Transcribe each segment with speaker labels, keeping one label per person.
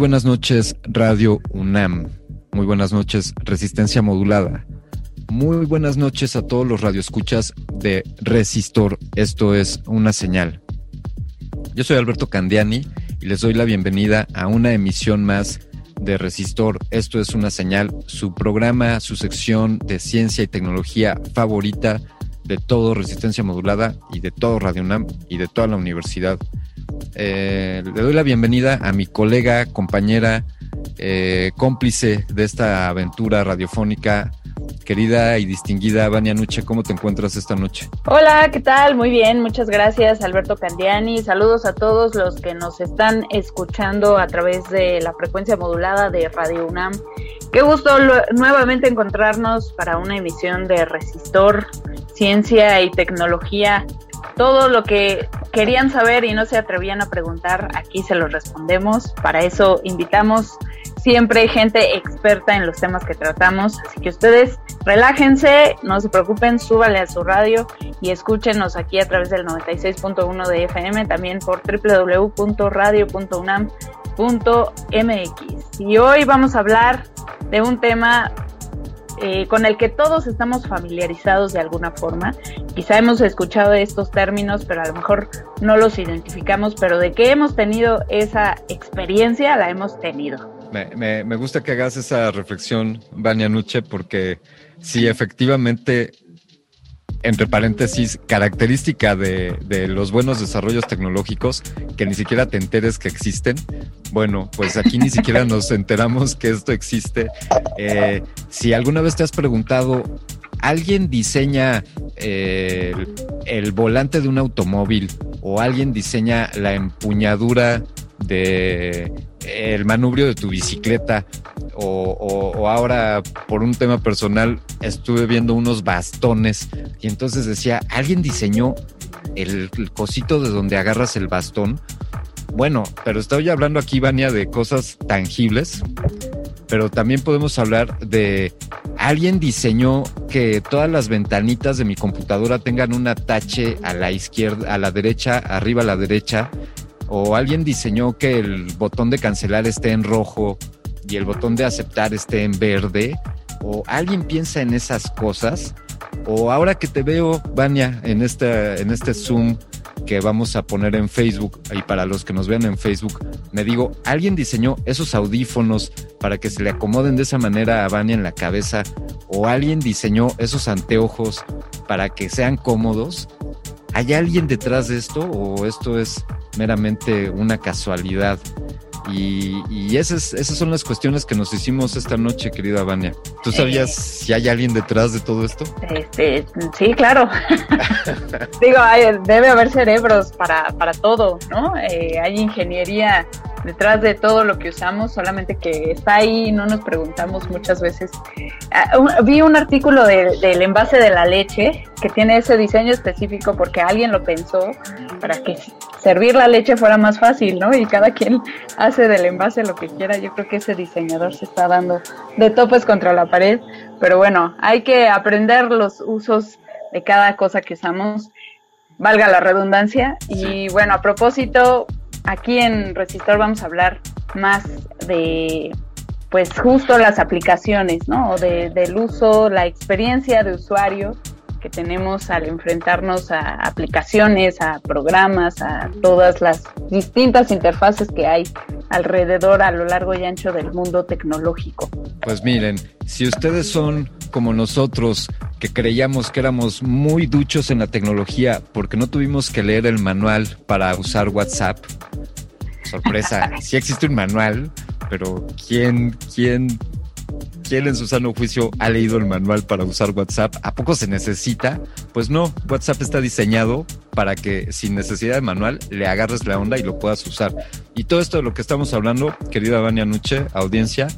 Speaker 1: Buenas noches, Radio UNAM. Muy buenas noches, Resistencia Modulada. Muy buenas noches a todos los radioescuchas de Resistor. Esto es una señal. Yo soy Alberto Candiani y les doy la bienvenida a una emisión más de Resistor. Esto es una señal, su programa, su sección de ciencia y tecnología favorita de todo Resistencia Modulada y de todo Radio UNAM y de toda la universidad eh, le doy la bienvenida a mi colega, compañera, eh, cómplice de esta aventura radiofónica, querida y distinguida Vania Nuche. ¿Cómo te encuentras esta noche?
Speaker 2: Hola, ¿qué tal? Muy bien, muchas gracias Alberto Candiani. Saludos a todos los que nos están escuchando a través de la frecuencia modulada de Radio UNAM. Qué gusto nuevamente encontrarnos para una emisión de Resistor, Ciencia y Tecnología todo lo que querían saber y no se atrevían a preguntar, aquí se lo respondemos. Para eso invitamos siempre gente experta en los temas que tratamos. Así que ustedes relájense, no se preocupen, súbale a su radio y escúchenos aquí a través del 96.1 de FM, también por www.radio.unam.mx. Y hoy vamos a hablar de un tema eh, con el que todos estamos familiarizados de alguna forma. Quizá hemos escuchado estos términos, pero a lo mejor no los identificamos, pero de que hemos tenido esa experiencia, la hemos tenido.
Speaker 1: Me, me gusta que hagas esa reflexión, Vania Nuche, porque sí, efectivamente entre paréntesis, característica de, de, los buenos desarrollos tecnológicos que ni siquiera te enteres que existen. Bueno, pues aquí ni siquiera nos enteramos que esto existe. Eh, si alguna vez te has preguntado, ¿alguien diseña eh, el volante de un automóvil o alguien diseña la empuñadura de el manubrio de tu bicicleta o, ahora por un tema personal estuve viendo unos bastones y entonces decía, ¿alguien diseñó el, cosito de donde agarras el bastón? Bueno, pero estoy hablando aquí, Vania, de cosas tangibles, pero también podemos hablar de alguien diseñó que todas las ventanitas de mi computadora tengan un atache a la izquierda, a la derecha, arriba a la derecha, o alguien diseñó que el botón de cancelar esté en rojo y el botón de aceptar esté en verde, o alguien piensa en esas cosas, o ahora que te veo, Vania, en este, en este Zoom que vamos a poner en Facebook, y para los que nos vean en Facebook, me digo, alguien diseñó esos audífonos para que se le acomoden de esa manera a Vania en la cabeza, o alguien diseñó esos anteojos para que sean cómodos. ¿Hay alguien detrás de esto o esto es meramente una casualidad. Y, esas, son las cuestiones que nos hicimos esta noche, querida Vania. ¿Tú sabías si hay alguien detrás de todo esto?
Speaker 2: Este, sí, claro. Digo, debe haber cerebros para, para todo, ¿no? Eh, hay ingeniería detrás de todo lo que usamos, solamente que está ahí y no nos preguntamos muchas veces. Ah, vi un artículo del envase de la leche que tiene ese diseño específico porque alguien lo pensó para que servir la leche fuera más fácil, ¿no? Y cada quien hace del envase lo que quiera. Yo creo que ese diseñador se está dando de topes contra la pared, pero bueno, hay que aprender los usos de cada cosa que usamos valga la redundancia. Y bueno, a propósito, Aquí en Resistor vamos a hablar más de, pues justo las aplicaciones, ¿no? O de, del uso, la experiencia de usuario que tenemos al enfrentarnos a aplicaciones, a programas, a todas las distintas interfaces que hay alrededor a lo largo y ancho del mundo tecnológico.
Speaker 1: Pues miren, si ustedes son como nosotros, que creíamos que éramos muy duchos en la tecnología porque no tuvimos que leer el manual para usar WhatsApp, sorpresa, sí existe un manual, pero ¿quién, quién ¿Quién en su sano juicio ha leído el manual para usar WhatsApp? ¿A poco se necesita? Pues no, WhatsApp está diseñado para que sin necesidad de manual le agarres la onda y lo puedas usar. Y todo esto de lo que estamos hablando, querida Vania Nuche, audiencia,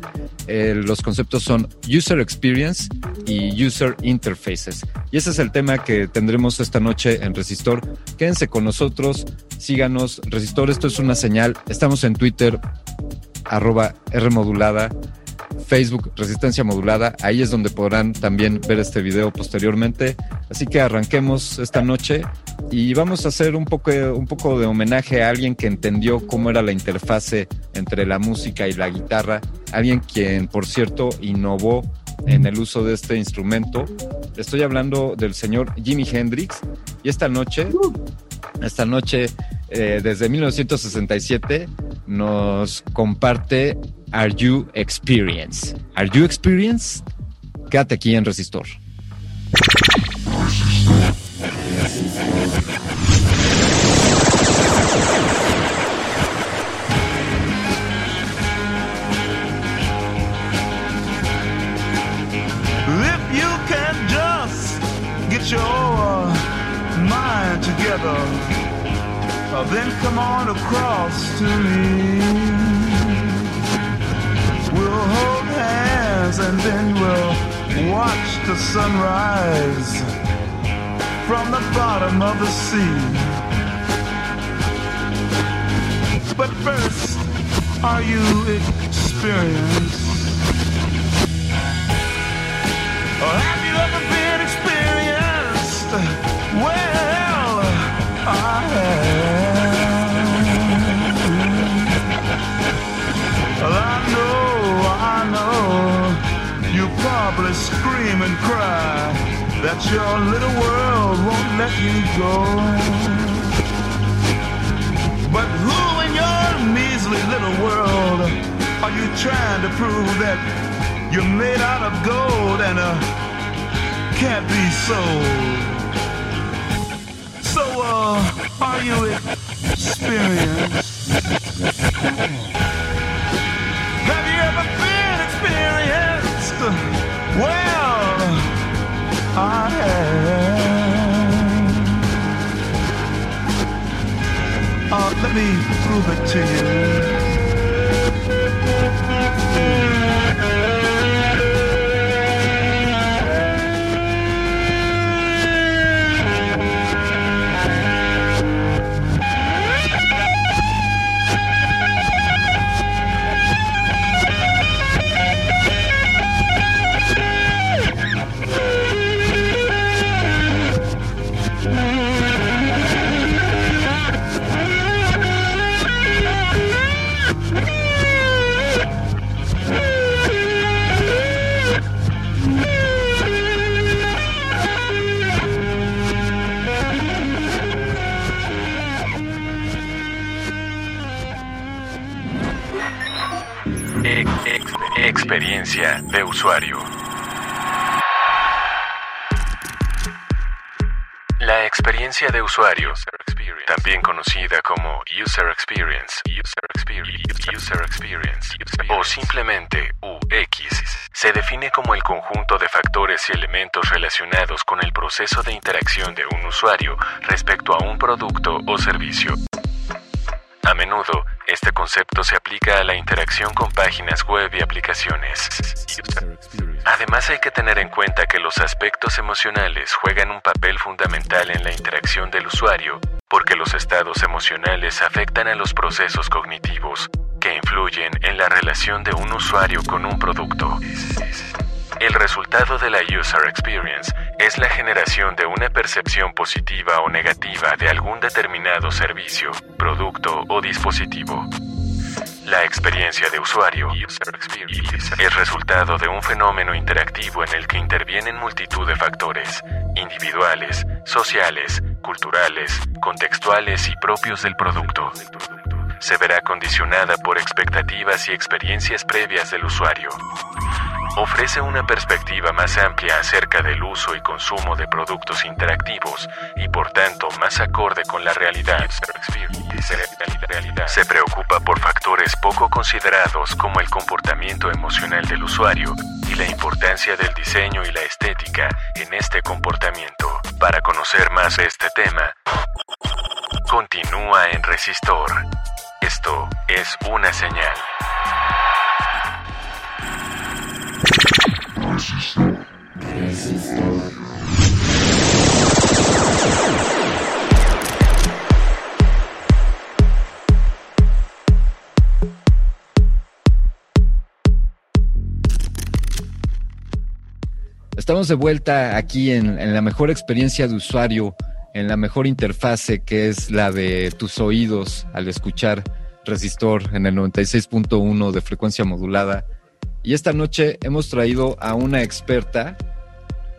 Speaker 1: eh, los conceptos son User Experience y User Interfaces. Y ese es el tema que tendremos esta noche en Resistor. Quédense con nosotros, síganos. Resistor, esto es una señal. Estamos en Twitter, arroba Rmodulada Facebook Resistencia Modulada. Ahí es donde podrán también ver este video posteriormente. Así que arranquemos esta noche y vamos a hacer un poco, un poco de homenaje a alguien que entendió cómo era la interfase entre la música y la guitarra. Alguien quien, por cierto, innovó en el uso de este instrumento. Estoy hablando del señor Jimi Hendrix y esta noche, esta noche eh, desde 1967 nos comparte Are You Experience? Are You Experience? Quédate aquí en Resistor.
Speaker 3: If you can just get your mind together, then come on across to me. We'll hold hands and then we'll watch the sunrise from the bottom of the sea. But first, are you experienced? Or have you ever been experienced? Well, I have. And cry that your little world won't let you go. But who in your measly little world are you trying to prove that you're made out of gold and uh, can't be sold? So, uh, are you experienced? Have you ever been experienced? Well, I. Uh, let me prove it to you.
Speaker 4: Experiencia de usuario. La experiencia de usuario. también conocida como User Experience, User Experience, User Experience, o simplemente UX, se define como el conjunto de factores y elementos relacionados con el proceso de interacción de un usuario respecto a un producto o servicio. A menudo, este concepto se aplica a la interacción con páginas web y aplicaciones. Además hay que tener en cuenta que los aspectos emocionales juegan un papel fundamental en la interacción del usuario, porque los estados emocionales afectan a los procesos cognitivos, que influyen en la relación de un usuario con un producto. El resultado de la User Experience es la generación de una percepción positiva o negativa de algún determinado servicio, producto o dispositivo. La experiencia de usuario es resultado de un fenómeno interactivo en el que intervienen multitud de factores, individuales, sociales, culturales, contextuales y propios del producto. Se verá condicionada por expectativas y experiencias previas del usuario ofrece una perspectiva más amplia acerca del uso y consumo de productos interactivos y por tanto más acorde con la realidad. Se preocupa por factores poco considerados como el comportamiento emocional del usuario y la importancia del diseño y la estética en este comportamiento. Para conocer más este tema, continúa en Resistor. Esto es una señal.
Speaker 1: Estamos de vuelta aquí en, en, la mejor experiencia de usuario, en la mejor interfase que es la de tus oídos al escuchar Resistor en el 96.1 de frecuencia modulada. Y esta noche hemos traído a una experta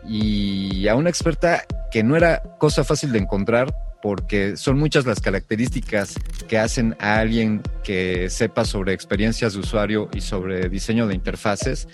Speaker 1: y a una experta que no era cosa fácil de encontrar porque son muchas las características que hacen a alguien que sepa sobre experiencias de usuario y sobre diseño de interfaces.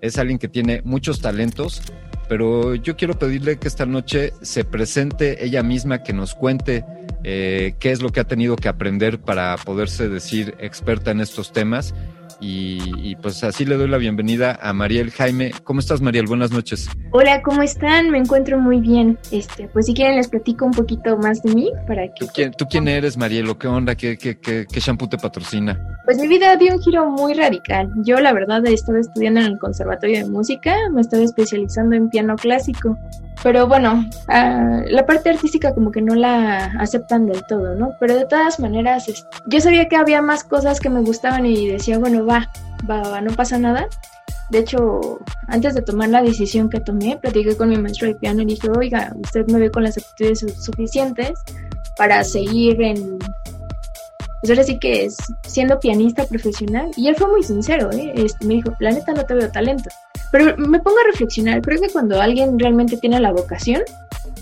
Speaker 1: Es alguien que tiene muchos talentos, pero yo quiero pedirle que esta noche se presente ella misma, que nos cuente eh, qué es lo que ha tenido que aprender para poderse decir experta en estos temas y, pues así le doy la bienvenida a Mariel Jaime. ¿Cómo estás, Mariel? Buenas noches.
Speaker 5: Hola, ¿cómo están? Me encuentro muy bien. Este, pues si quieren les platico un poquito más de mí para que...
Speaker 1: ¿Tú quién, ¿tú quién eres, Mariel? ¿O qué onda? ¿Qué, qué, qué, qué shampoo te patrocina?
Speaker 5: Pues mi vida dio un giro muy radical. Yo la verdad estaba estudiando en el Conservatorio de Música, me estaba especializando en piano clásico. Pero bueno, uh, la parte artística como que no la aceptan del todo, ¿no? Pero de todas maneras, yo sabía que había más cosas que me gustaban y decía, bueno, va, va, va, no pasa nada. De hecho, antes de tomar la decisión que tomé, platiqué con mi maestro de piano y dije, oiga, usted me ve con las aptitudes suficientes para seguir en... Pues ahora sí que es siendo pianista profesional. Y él fue muy sincero, ¿eh? Este, me dijo, la neta no te veo talento. Pero me pongo a reflexionar, creo que cuando alguien realmente tiene la vocación,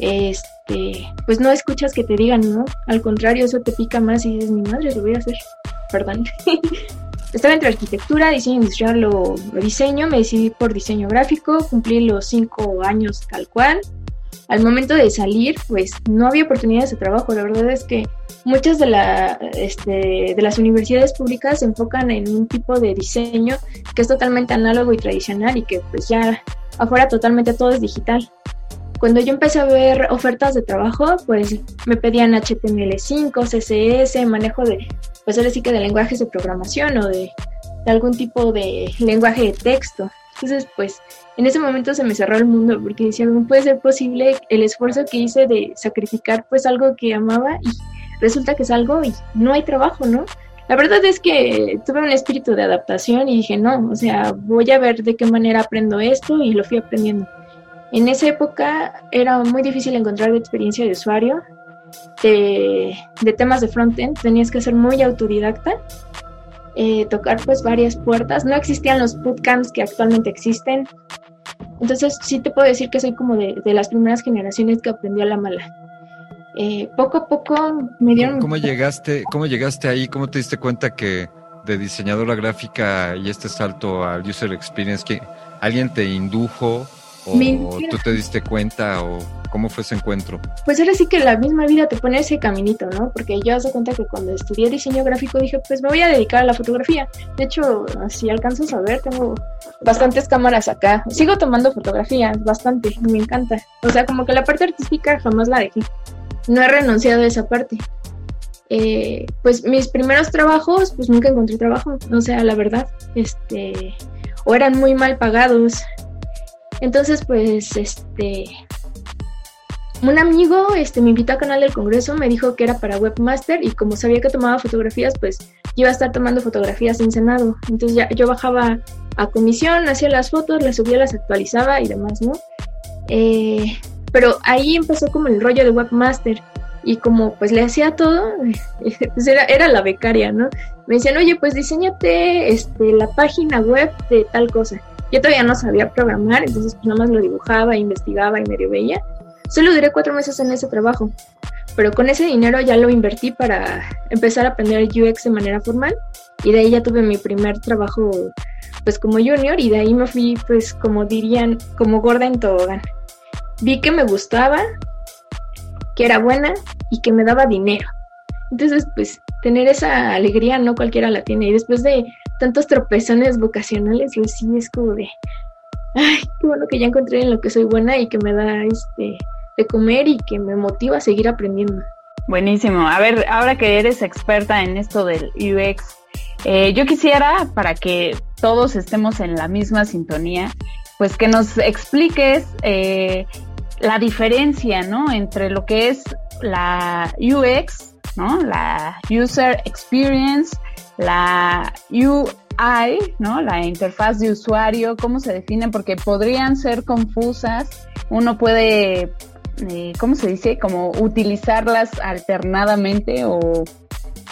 Speaker 5: este, pues no escuchas que te digan no, al contrario, eso te pica más y dices, mi madre, lo voy a hacer, perdón. Estaba entre arquitectura, diseño industrial o diseño, me decidí por diseño gráfico, cumplí los cinco años tal cual. Al momento de salir, pues no había oportunidades de trabajo, la verdad es que muchas este, de las universidades públicas se enfocan en un tipo de diseño que es totalmente análogo y tradicional y que pues ya afuera totalmente todo es digital. Cuando yo empecé a ver ofertas de trabajo, pues me pedían HTML5, CSS, manejo de, pues ahora sí que de lenguajes de programación o de, de algún tipo de lenguaje de texto. Entonces, pues en ese momento se me cerró el mundo porque decía, no puede ser posible el esfuerzo que hice de sacrificar pues algo que amaba y resulta que es algo y no hay trabajo, ¿no? La verdad es que tuve un espíritu de adaptación y dije, no, o sea, voy a ver de qué manera aprendo esto y lo fui aprendiendo. En esa época era muy difícil encontrar experiencia de usuario, de, de temas de frontend, tenías que ser muy autodidacta, eh, tocar pues varias puertas, no existían los bootcamps que actualmente existen, entonces sí te puedo decir que soy como de, de las primeras generaciones que aprendió a la mala. Eh, poco a poco me dieron...
Speaker 1: ¿Cómo llegaste, ¿Cómo llegaste ahí? ¿Cómo te diste cuenta que de diseñadora gráfica y este salto al user experience, que alguien te indujo o tú te diste cuenta o ¿Cómo fue ese encuentro?
Speaker 5: Pues ahora sí que la misma vida te pone ese caminito, ¿no? Porque yo hace cuenta que cuando estudié diseño gráfico dije, pues me voy a dedicar a la fotografía. De hecho, si alcanzas a ver, tengo bastantes cámaras acá. Sigo tomando fotografías, bastante, me encanta. O sea, como que la parte artística jamás la dejé. No he renunciado a esa parte. Eh, pues mis primeros trabajos, pues nunca encontré trabajo, o sea, la verdad, este, o eran muy mal pagados. Entonces, pues, este, un amigo, este, me invitó a Canal del Congreso, me dijo que era para webmaster y como sabía que tomaba fotografías, pues iba a estar tomando fotografías en Senado. Entonces ya yo bajaba a comisión, hacía las fotos, las subía, las actualizaba y demás, ¿no? Eh, pero ahí empezó como el rollo de webmaster y como pues le hacía todo, pues era, era la becaria, ¿no? Me decían, oye, pues diseñate este, la página web de tal cosa. Yo todavía no sabía programar, entonces pues nada más lo dibujaba, investigaba y medio veía. Solo duré cuatro meses en ese trabajo, pero con ese dinero ya lo invertí para empezar a aprender UX de manera formal y de ahí ya tuve mi primer trabajo pues como junior y de ahí me fui pues como dirían como gorda en tobogán. Vi que me gustaba, que era buena y que me daba dinero. Entonces, pues, tener esa alegría no cualquiera la tiene. Y después de tantos tropezones vocacionales, pues sí es como de, ay, qué bueno que ya encontré en lo que soy buena y que me da este de comer y que me motiva a seguir aprendiendo.
Speaker 2: Buenísimo. A ver, ahora que eres experta en esto del UX, eh, yo quisiera, para que todos estemos en la misma sintonía, pues que nos expliques eh, la diferencia, ¿no? Entre lo que es la UX, ¿no? La User Experience, la UI, ¿no? La interfaz de usuario, ¿cómo se definen? Porque podrían ser confusas. Uno puede, eh, ¿cómo se dice? Como utilizarlas alternadamente o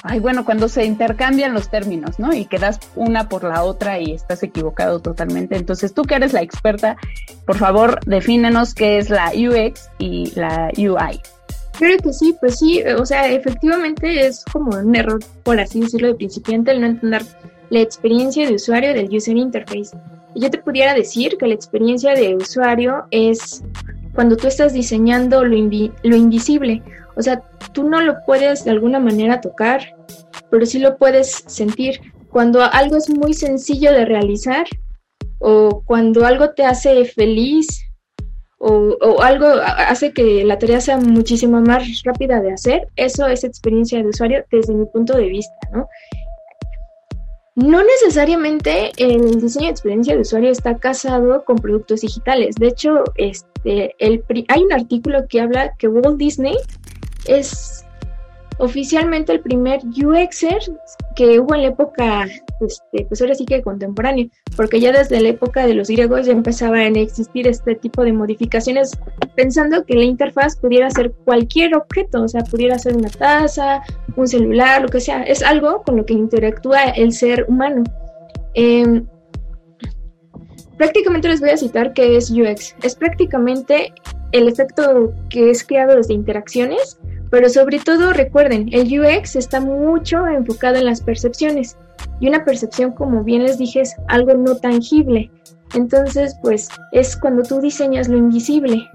Speaker 2: ay, bueno, cuando se intercambian los términos, ¿no? Y quedas una por la otra y estás equivocado totalmente. Entonces, tú que eres la experta, por favor, defínenos qué es la UX y la UI.
Speaker 5: Creo que sí, pues sí, o sea, efectivamente es como un error, por así decirlo, de principiante el no entender la experiencia de usuario del user interface. Yo te pudiera decir que la experiencia de usuario es cuando tú estás diseñando lo, lo invisible, o sea, tú no lo puedes de alguna manera tocar, pero sí lo puedes sentir. Cuando algo es muy sencillo de realizar o cuando algo te hace feliz o, algo hace que la tarea sea muchísimo más rápida de hacer, eso es experiencia de usuario desde mi punto de vista, ¿no? No necesariamente el diseño de experiencia de usuario está casado con productos digitales. De hecho, este, hay un artículo que habla que Walt Disney es oficialmente el primer UXer que hubo en la época, este, pues ahora sí que contemporánea, porque ya desde la época de los griegos ya empezaban a existir este tipo de modificaciones, pensando que la interfaz pudiera ser cualquier objeto, o sea, pudiera ser una taza, un celular, lo que sea, es algo con lo que interactúa el ser humano. Em, prácticamente les voy a citar qué es UX. Es prácticamente el efecto que es creado desde interacciones pero sobre todo recuerden, el UX está mucho enfocado en las percepciones y una percepción, como bien les dije, es algo no tangible. Entonces, pues es cuando tú diseñas lo invisible.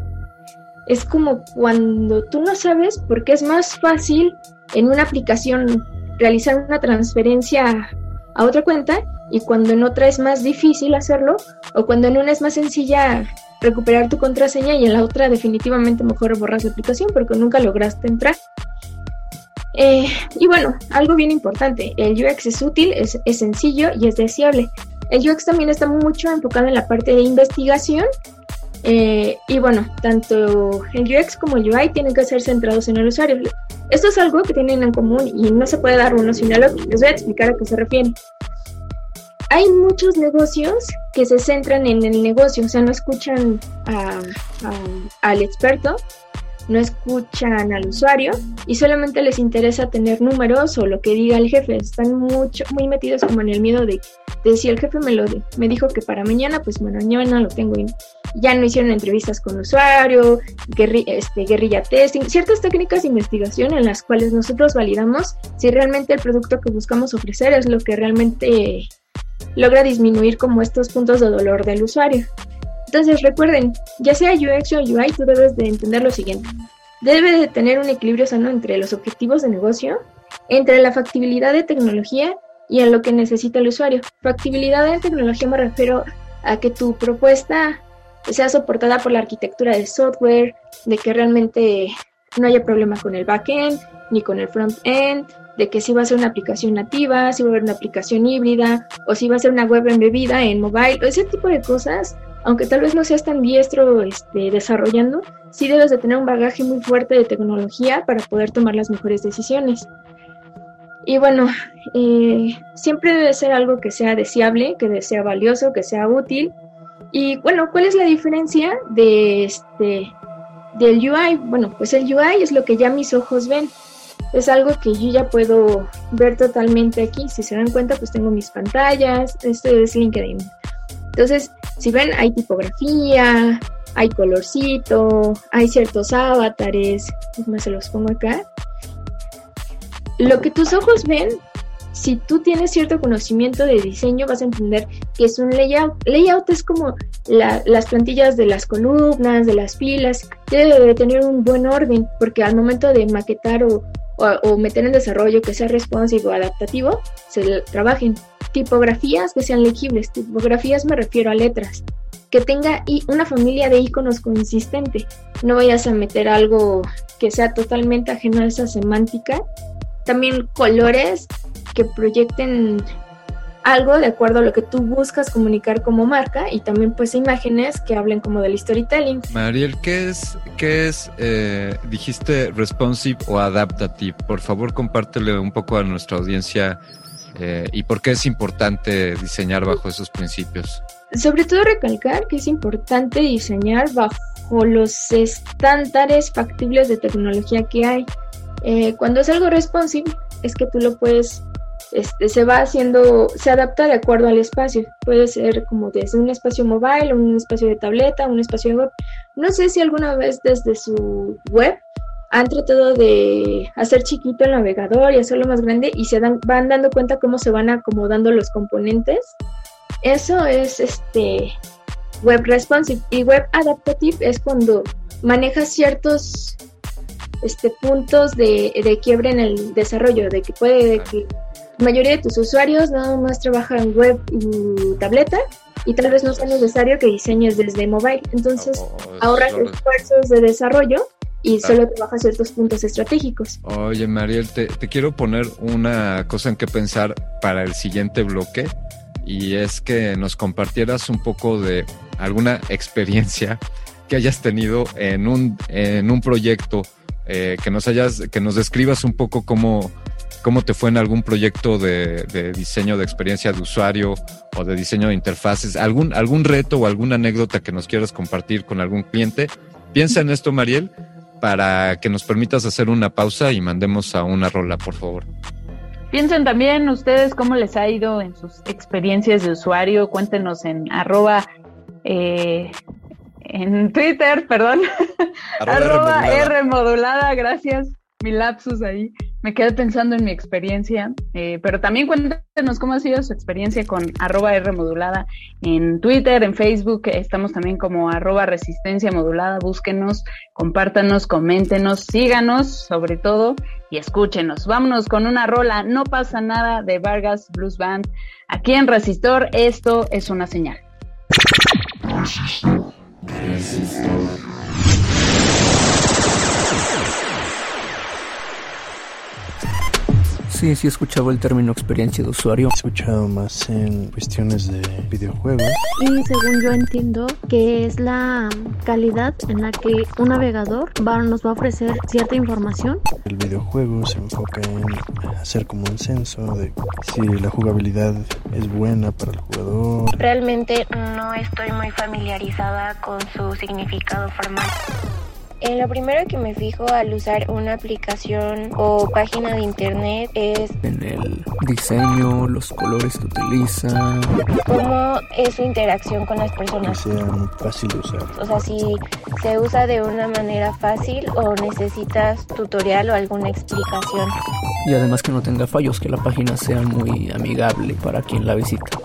Speaker 5: Es como cuando tú no sabes porque es más fácil en una aplicación realizar una transferencia a otra cuenta y cuando en otra es más difícil hacerlo o cuando en una es más sencilla recuperar tu contraseña y en la otra definitivamente mejor borras la aplicación porque nunca lograste entrar. Eh, y bueno, algo bien importante, el UX es útil, es, sencillo y es deseable. El UX también está mucho enfocado en la parte de investigación eh, y bueno, tanto el UX como el UI tienen que ser centrados en el usuario. Esto es algo que tienen en común y no se puede dar uno sin el otro. Les voy a explicar a qué se refiere hay muchos negocios que se centran en el negocio, o sea, no escuchan al experto, no escuchan al usuario y solamente les interesa tener números o lo que diga el jefe. Están mucho, muy metidos como en el miedo de, de si el jefe me lo me dijo que para mañana, pues mañana lo tengo. Y ya no hicieron entrevistas con usuario, este, guerrilla testing, ciertas técnicas de investigación en las cuales nosotros validamos si realmente el producto que buscamos ofrecer es lo que realmente logra disminuir como estos puntos de dolor del usuario. Entonces recuerden, ya sea UX o UI, tú debes de entender lo siguiente. Debe de tener un equilibrio sano entre los objetivos de negocio, entre la factibilidad de tecnología y en lo que necesita el usuario. Factibilidad de tecnología me refiero a que tu propuesta sea soportada por la arquitectura de software, de que realmente no haya problema con el backend ni con el front-end, de que si va a ser una aplicación nativa, si va a ser una aplicación híbrida, o si va a ser una web embebida en mobile, ese tipo de cosas, aunque tal vez no seas tan diestro este, desarrollando, sí debes de tener un bagaje muy fuerte de tecnología para poder tomar las mejores decisiones. Y bueno, eh, siempre debe ser algo que sea deseable, que sea valioso, que sea útil. Y bueno, ¿cuál es la diferencia de este del UI? Bueno, pues el UI es lo que ya mis ojos ven. Es algo que yo ya puedo ver totalmente aquí. Si se dan cuenta, pues tengo mis pantallas. Esto es LinkedIn. Entonces, si ven, hay tipografía, hay colorcito, hay ciertos avatares. Más se los pongo acá lo que tus ojos ven, si tú tienes cierto conocimiento de diseño, vas a entender que es un layout. Layout es como las plantillas de las columnas, de las filas. Debe tener un buen orden, porque al momento de maquetar o, meter en desarrollo que sea responsive o adaptativo, se trabajen. Tipografías que sean legibles. Tipografías me refiero a letras que tenga una familia de iconos consistente. No vayas a meter algo que sea totalmente ajeno a esa semántica también colores que proyecten algo de acuerdo a lo que tú buscas comunicar como marca y también pues imágenes que hablen como del storytelling.
Speaker 1: Mariel, ¿qué es, qué es eh, dijiste responsive o adaptative? Por favor, compártele un poco a nuestra audiencia eh, y por qué es importante diseñar bajo esos principios.
Speaker 5: Sobre todo recalcar que es importante diseñar bajo los estándares factibles de tecnología que hay. Eh, cuando es algo responsive, es que tú lo puedes, este, se va haciendo, se adapta de acuerdo al espacio. Puede ser como desde un espacio mobile, un espacio de tableta, un espacio de web. No sé si alguna vez desde su web han tratado de hacer chiquito el navegador y hacerlo más grande y se dan, van dando cuenta cómo se van acomodando los componentes. Eso es este web responsive y web adaptative es cuando manejas ciertos este, puntos de, de quiebre en el desarrollo, de que puede que la mayoría de tus usuarios nada más trabajan web y tableta y tal vez no sea necesario que diseñes desde mobile. Entonces ahorras esfuerzos de desarrollo y solo trabajas ciertos puntos estratégicos.
Speaker 1: Oye, Mariel, te, te quiero poner una cosa en que pensar para el siguiente bloque y es que nos compartieras un poco de alguna experiencia que hayas tenido en un, en un proyecto eh, que nos hayas, que nos describas un poco cómo, cómo te fue en algún proyecto de, diseño de experiencia de usuario o de diseño de interfaces, algún, algún reto o alguna anécdota que nos quieras compartir con algún cliente. Piensa en esto, Mariel, para que nos permitas hacer una pausa y mandemos a una rola, por favor.
Speaker 2: Piensen también ustedes cómo les ha ido en sus experiencias de usuario. Cuéntenos en arroba eh, en Twitter, perdón, arroba, R, modulada. gracias, mi lapsus ahí. Me quedé pensando en mi experiencia, eh, pero también cuéntenos cómo ha sido su experiencia con arroba R modulada en Twitter, en Facebook, estamos también como arroba resistencia modulada, búsquenos, compártanos, coméntenos, síganos sobre todo y escúchenos. Vámonos con una rola, no pasa nada de Vargas Blues Band. Aquí en Resistor, esto es una señal.
Speaker 6: Sí, sí he escuchado el término experiencia de usuario. He
Speaker 7: escuchado más en cuestiones de videojuegos.
Speaker 8: Y según yo entiendo que es la calidad en la que un navegador va, nos va a ofrecer cierta información.
Speaker 7: El videojuego se enfoca en hacer como un censo de si la jugabilidad es buena para el jugador.
Speaker 9: Realmente no estoy muy familiarizada con su significado formal. En lo primero que me fijo al usar una aplicación o página de internet es
Speaker 6: en el diseño, los colores que utiliza,
Speaker 9: cómo es su interacción con las personas.
Speaker 7: Que sea fácil de usar.
Speaker 9: O sea, si se usa de una manera fácil o necesitas tutorial o alguna explicación.
Speaker 6: Y además que no tenga fallos, que la página sea muy amigable para quien la visita.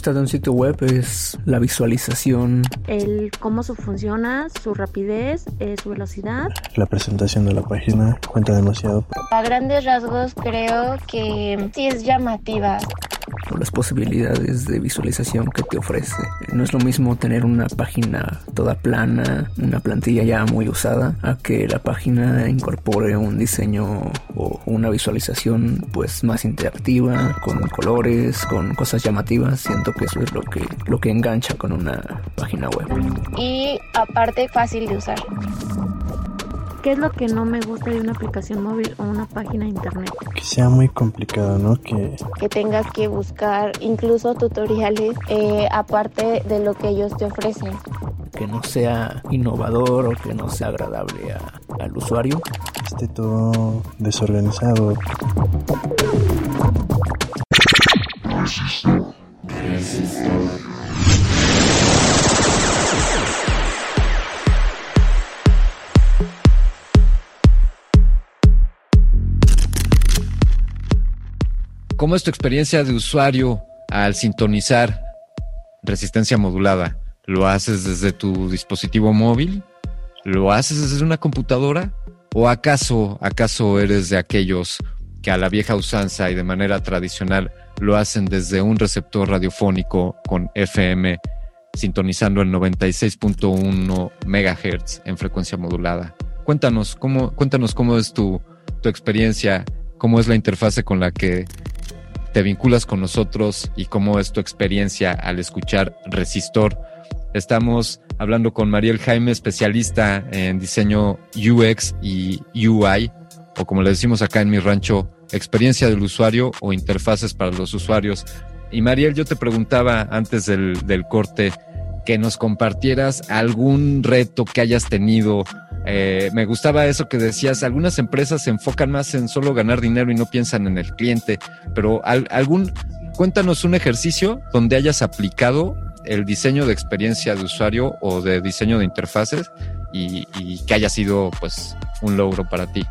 Speaker 6: Gusta de un sitio web es la visualización.
Speaker 8: El cómo su funciona, su rapidez, eh, su velocidad.
Speaker 7: La presentación de la página cuenta demasiado.
Speaker 9: A grandes rasgos creo que sí es llamativa.
Speaker 6: Las posibilidades de visualización que te ofrece. No es lo mismo tener una página toda plana, una plantilla ya muy usada, a que la página incorpore un diseño una visualización pues más interactiva, con colores, con cosas llamativas. Siento que eso es lo que, lo que engancha con una página web.
Speaker 9: Y aparte fácil de usar.
Speaker 8: ¿Qué es lo que no me gusta de una aplicación móvil o una página de internet?
Speaker 7: Que sea muy complicado, ¿no? Que,
Speaker 9: Que tengas que buscar incluso tutoriales eh, aparte de lo que ellos te ofrecen.
Speaker 6: Que no sea innovador o que no sea agradable a- al usuario.
Speaker 7: Esté todo desorganizado.
Speaker 1: ¿Cómo es tu experiencia de usuario al sintonizar resistencia modulada? ¿Lo haces desde tu dispositivo móvil? ¿Lo haces desde una computadora? ¿O acaso, acaso eres de aquellos que a la vieja usanza y de manera tradicional lo hacen desde un receptor radiofónico con FM sintonizando el 96.1 megahertz en frecuencia modulada? Cuéntanos cómo, cuéntanos cómo es tu, tu experiencia, cómo es la interfase con la que te vinculas con nosotros y cómo es tu experiencia al escuchar Resistor. Estamos hablando con Mariel Jaime, especialista en diseño UX y UI, o como le decimos acá en mi rancho, experiencia del usuario o interfaces para los usuarios. Y Mariel, yo te preguntaba antes del, corte que nos compartieras algún reto que hayas tenido. Eh, me gustaba eso que decías, algunas empresas se enfocan más en solo ganar dinero y no piensan en el cliente, pero al- algún, cuéntanos un ejercicio donde hayas aplicado el diseño de experiencia de usuario o de diseño de interfaces y, que haya sido pues un logro para ti.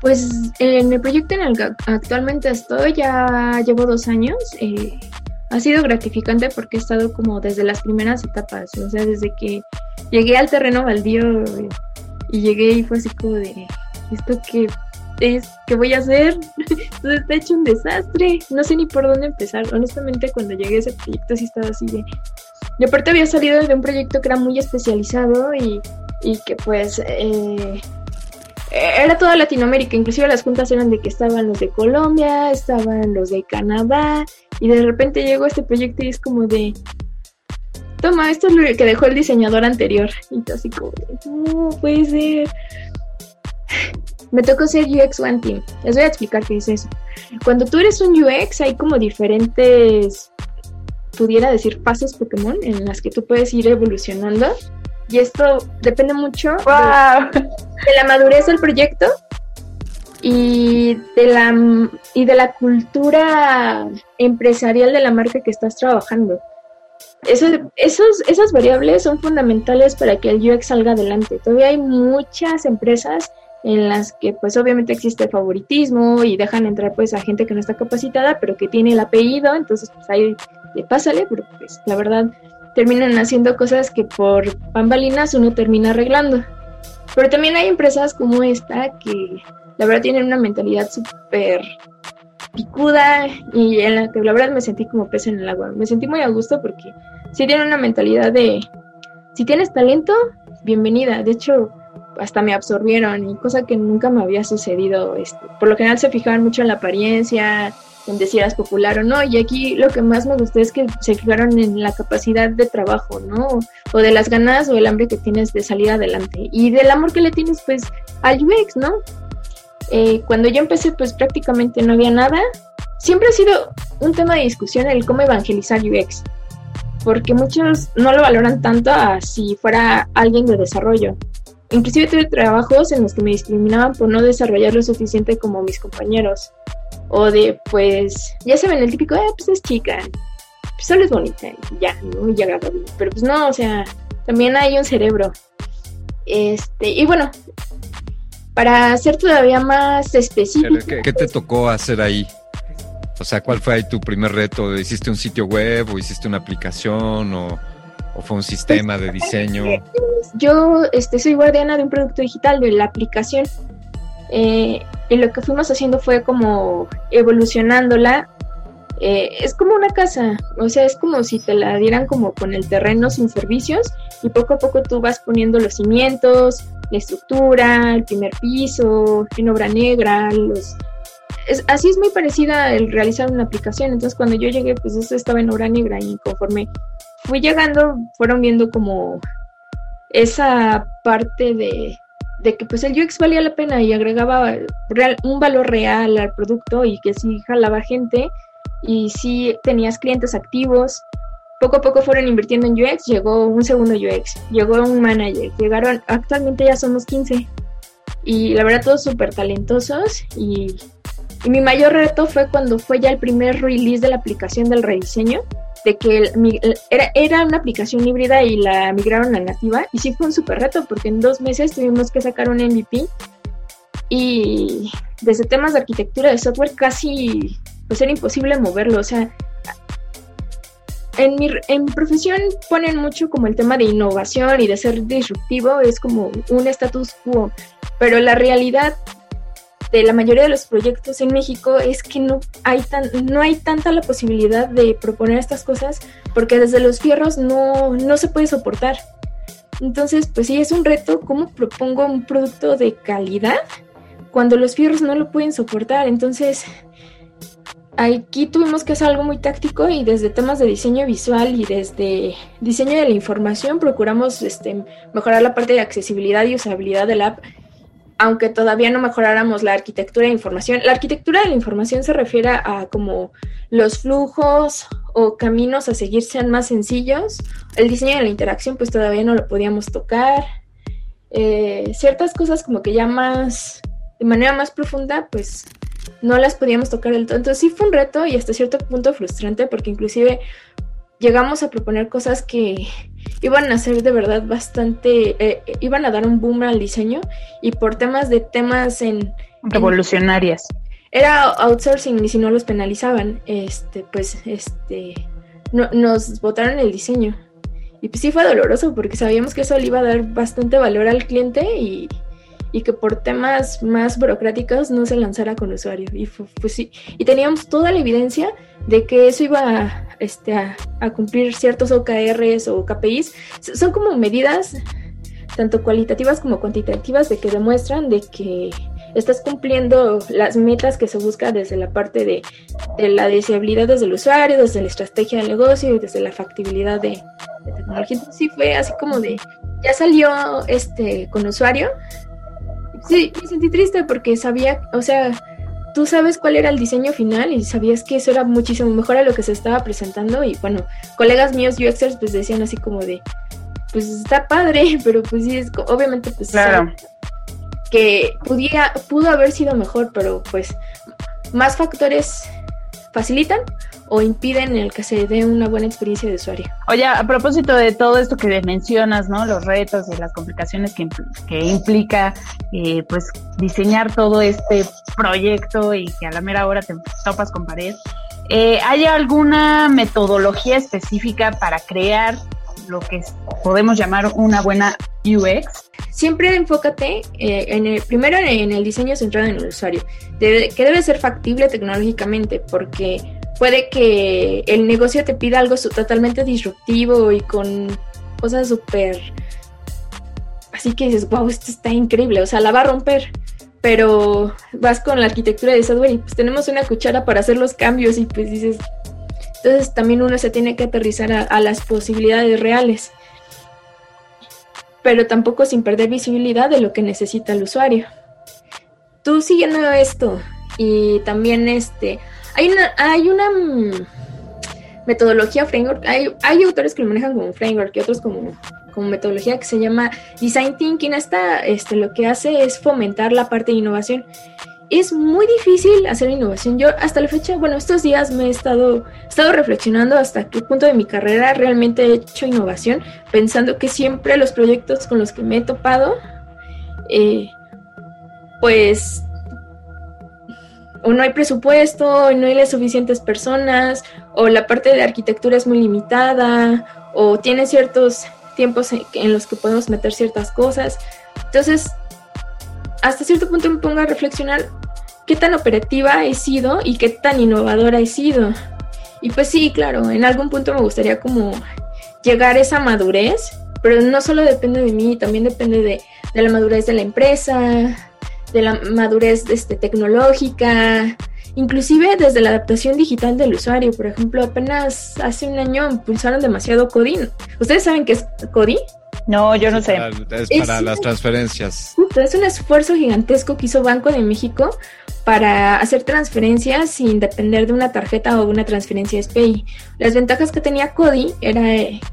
Speaker 5: Pues en el proyecto en el que actualmente estoy ya llevo dos años. eh, ha sido gratificante porque he estado como desde las primeras etapas, o sea, desde que llegué al terreno baldío eh, y llegué y fue así como de, ¿esto qué es? ¿Qué voy a hacer? Todo está hecho un desastre, no sé ni por dónde empezar. Honestamente, cuando llegué a ese proyecto sí estaba así de... Y aparte había salido de un proyecto que era muy especializado y, y que pues... eh, era toda Latinoamérica, inclusive las juntas eran de que estaban los de Colombia, estaban los de Canadá, y de repente llegó este proyecto y es como de, toma, esto es lo que dejó el diseñador anterior, y así como, no puede ser. Me tocó ser UX One Team, les voy a explicar qué es eso. Cuando tú eres un UX hay como diferentes, pudiera decir, fases Pokémon en las que tú puedes ir evolucionando. Y esto depende mucho de, de la madurez del proyecto y de la y de la cultura empresarial de la marca que estás trabajando. Eso, esos, esas variables son fundamentales para que el UX salga adelante. Todavía hay muchas empresas en las que pues obviamente existe favoritismo y dejan entrar pues a gente que no está capacitada pero que tiene el apellido, entonces pues ahí le pásale, pero pues la verdad terminan haciendo cosas que por bambalinas uno termina arreglando. Pero también hay empresas como esta que la verdad tienen una mentalidad súper picuda y en la que la verdad me sentí como pez en el agua. Me sentí muy a gusto porque sí tienen una mentalidad de si tienes talento, bienvenida. De hecho, hasta me absorbieron y cosa que nunca me había sucedido. Este, por lo general se fijaban mucho en la apariencia, en eras popular o no. Y aquí lo que más me gustó es que se fijaron en la capacidad de trabajo, ¿no? O de las ganas o el hambre que tienes de salir adelante. Y del amor que le tienes, pues, al UX, ¿no? Eh, cuando yo empecé, pues prácticamente no había nada. Siempre ha sido un tema de discusión el cómo evangelizar UX. Porque muchos no lo valoran tanto a si fuera alguien de desarrollo. Inclusive tuve trabajos en los que me discriminaban por no desarrollar lo suficiente como mis compañeros. O de, pues, ya saben, el típico, eh, pues es chica, pues solo es bonita, y ya, ¿no? Y agradable. Pero pues no, o sea, también hay un cerebro. Este, y bueno, para ser todavía más específico.
Speaker 1: ¿Qué, qué te tocó hacer ahí? O sea, ¿cuál fue ahí tu primer reto? ¿Hiciste un sitio web o hiciste una aplicación o, o fue un sistema de diseño?
Speaker 5: Yo este, soy guardiana de un producto digital, de la aplicación. Eh, y lo que fuimos haciendo fue como evolucionándola. Eh, es como una casa, o sea, es como si te la dieran como con el terreno sin servicios y poco a poco tú vas poniendo los cimientos, la estructura, el primer piso, en obra negra, los... Es, así es muy parecida el realizar una aplicación, entonces cuando yo llegué pues eso estaba en obra negra y conforme fui llegando fueron viendo como esa parte de, de que pues el UX valía la pena y agregaba real, un valor real al producto y que sí jalaba gente y sí tenías clientes activos. Poco a poco fueron invirtiendo en UX, llegó un segundo UX, llegó un manager, llegaron, actualmente ya somos 15 y la verdad todos súper talentosos y, y mi mayor reto fue cuando fue ya el primer release de la aplicación del rediseño de que el, era, era una aplicación híbrida y la migraron a nativa y sí fue un súper reto porque en dos meses tuvimos que sacar un MVP y desde temas de arquitectura de software casi pues era imposible moverlo, o sea, en mi, en profesión ponen mucho como el tema de innovación y de ser disruptivo, es como un status quo, pero la realidad de la mayoría de los proyectos en México es que no hay tan no hay tanta la posibilidad de proponer estas cosas porque desde los fierros no, no se puede soportar. Entonces, pues sí, es un reto cómo propongo un producto de calidad cuando los fierros no lo pueden soportar. Entonces, aquí tuvimos que hacer algo muy táctico y desde temas de diseño visual y desde diseño de la información procuramos este, mejorar la parte de accesibilidad y usabilidad del app aunque todavía no mejoráramos la arquitectura de información. La arquitectura de la información se refiere a como los flujos o caminos a seguir sean más sencillos. El diseño de la interacción pues todavía no lo podíamos tocar. Eh, ciertas cosas como que ya más, de manera más profunda, pues no las podíamos tocar del todo. Entonces sí fue un reto y hasta cierto punto frustrante porque inclusive llegamos a proponer cosas que iban a ser de verdad bastante, eh, iban a dar un boom al diseño y por temas de temas en...
Speaker 2: Revolucionarias.
Speaker 5: era outsourcing y si no los penalizaban, este, pues, este, no, nos botaron el diseño. Y pues sí fue doloroso porque sabíamos que eso le iba a dar bastante valor al cliente y, y que por temas más burocráticos no se lanzara con usuario. Y pues sí, y teníamos toda la evidencia de que eso iba a, este, a, cumplir ciertos OKRs o KPIs. Son como medidas tanto cualitativas como cuantitativas de que demuestran de que estás cumpliendo las metas que se busca desde la parte de, de la deseabilidad desde el usuario, desde la estrategia del negocio y desde la factibilidad de, de tecnología. Entonces sí fue así como de, ya salió este con usuario, Sí, me sentí triste porque sabía, o sea, tú sabes cuál era el diseño final y sabías que eso era muchísimo mejor a lo que se estaba presentando y bueno, colegas míos UXers pues decían así como de, pues está padre, pero pues sí, es, obviamente pues
Speaker 2: claro.
Speaker 5: que pudiera, pudo haber sido mejor, pero pues más factores facilitan o impiden el que se dé una buena experiencia de usuario.
Speaker 2: Oye, a propósito de todo esto que mencionas, ¿no? Los retos y las complicaciones que, que implica, eh, pues, diseñar todo este proyecto y que a la mera hora te topas con pared. Eh, ¿Hay alguna metodología específica para crear lo que podemos llamar una buena UX?
Speaker 5: Siempre enfócate eh, en el, primero en el diseño centrado en el usuario, que debe ser factible tecnológicamente, porque puede que el negocio te pida algo totalmente disruptivo y con cosas súper... Así que dices, wow, esto está increíble, o sea, la va a romper. Pero vas con la arquitectura de software y pues tenemos una cuchara para hacer los cambios y pues dices... Entonces también uno se tiene que aterrizar a, a las posibilidades reales. Pero tampoco sin perder visibilidad de lo que necesita el usuario. Tú siguiendo esto y también este hay una, hay una mm, metodología framework, hay, autores que lo manejan como framework y otros como, como metodología que se llama Design Thinking. Esta este, lo que hace es fomentar la parte de innovación. Es muy difícil hacer innovación. Yo hasta la fecha, bueno, estos días me he estado, estado reflexionando hasta qué punto de mi carrera realmente he hecho innovación, pensando que siempre los proyectos con los que me he topado, eh, pues o no hay presupuesto, o no hay las suficientes personas, o la parte de arquitectura es muy limitada, o tiene ciertos tiempos en, los que podemos meter ciertas cosas. Entonces, hasta cierto punto me pongo a reflexionar qué tan operativa he sido y qué tan innovadora he sido. Y pues sí, claro, en algún punto me gustaría como llegar a esa madurez, pero no solo depende de mí, también depende de, de la madurez de la empresa, de la madurez este, tecnológica, inclusive desde la adaptación digital del usuario. Por ejemplo, apenas hace un año impulsaron demasiado Cody. ¿Ustedes saben qué es Cody?
Speaker 2: No, yo no sé.
Speaker 1: es para las transferencias.
Speaker 5: Es un esfuerzo gigantesco que hizo Banco de México para hacer transferencias sin depender de una tarjeta o de una transferencia SPI. Las ventajas que tenía Cody era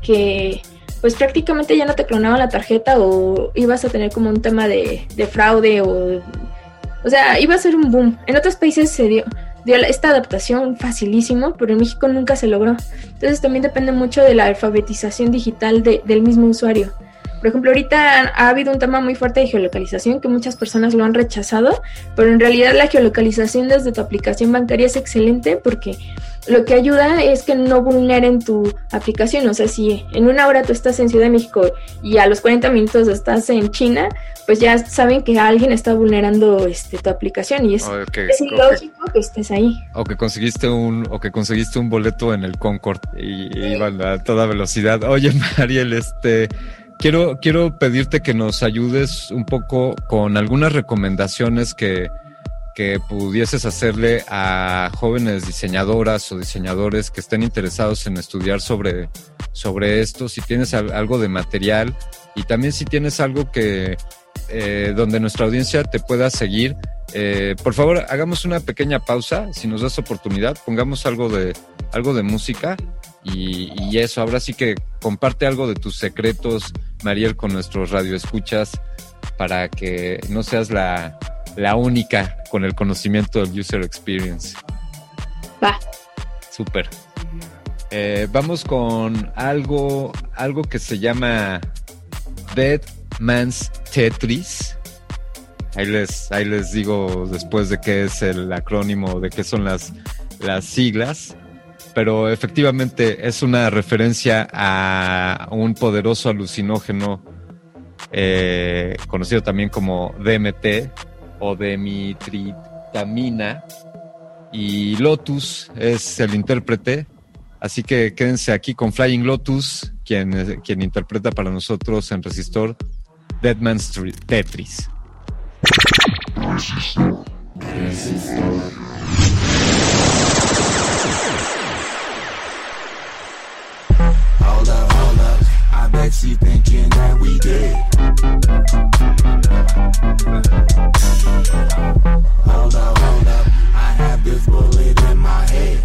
Speaker 5: que pues prácticamente ya no te clonaban la tarjeta o ibas a tener como un tema de, fraude o... O sea, iba a ser un boom. En otros países se dio, dio esta adaptación facilísimo, pero en México nunca se logró. Entonces también depende mucho de la alfabetización digital del mismo usuario. Por ejemplo, ahorita ha, habido un tema muy fuerte de geolocalización que muchas personas lo han rechazado, pero en realidad la geolocalización desde tu aplicación bancaria es excelente porque lo que ayuda es que no vulneren tu aplicación. O sea, si en una hora tú estás en Ciudad de México y a los 40 minutos estás en China, pues ya saben que alguien está vulnerando este, tu aplicación y es, es ilógico que estés ahí.
Speaker 1: O que conseguiste un, o que conseguiste un boleto en el Concord y, iban a toda velocidad. Oye, Mariel, este quiero, quiero pedirte que nos ayudes un poco con algunas recomendaciones que, que pudieses hacerle a jóvenes diseñadoras o diseñadores que estén interesados en estudiar sobre, sobre esto, si tienes algo de material y también si tienes algo que eh, donde nuestra audiencia te pueda seguir. Eh, por favor, hagamos una pequeña pausa, si nos das oportunidad, pongamos algo de, algo de música y, eso, ahora sí que comparte algo de tus secretos, Mariel, con nuestros radioescuchas para que no seas la, la única con el conocimiento del user experience.
Speaker 5: Va.
Speaker 1: Súper. Eh, vamos con algo, algo que se llama Dead Man's Tetris. Ahí les, ahí les digo después de qué es el acrónimo, de qué son las, las siglas pero efectivamente es una referencia a un poderoso alucinógeno eh, conocido también como DMT o demitritamina. Y Lotus es el intérprete, así que quédense aquí con Flying Lotus, quien, quien interpreta para nosotros en Resistor Deadman's Tetris.
Speaker 10: bet she thinking that we did. Hold up, hold up, I have this bullet in my head.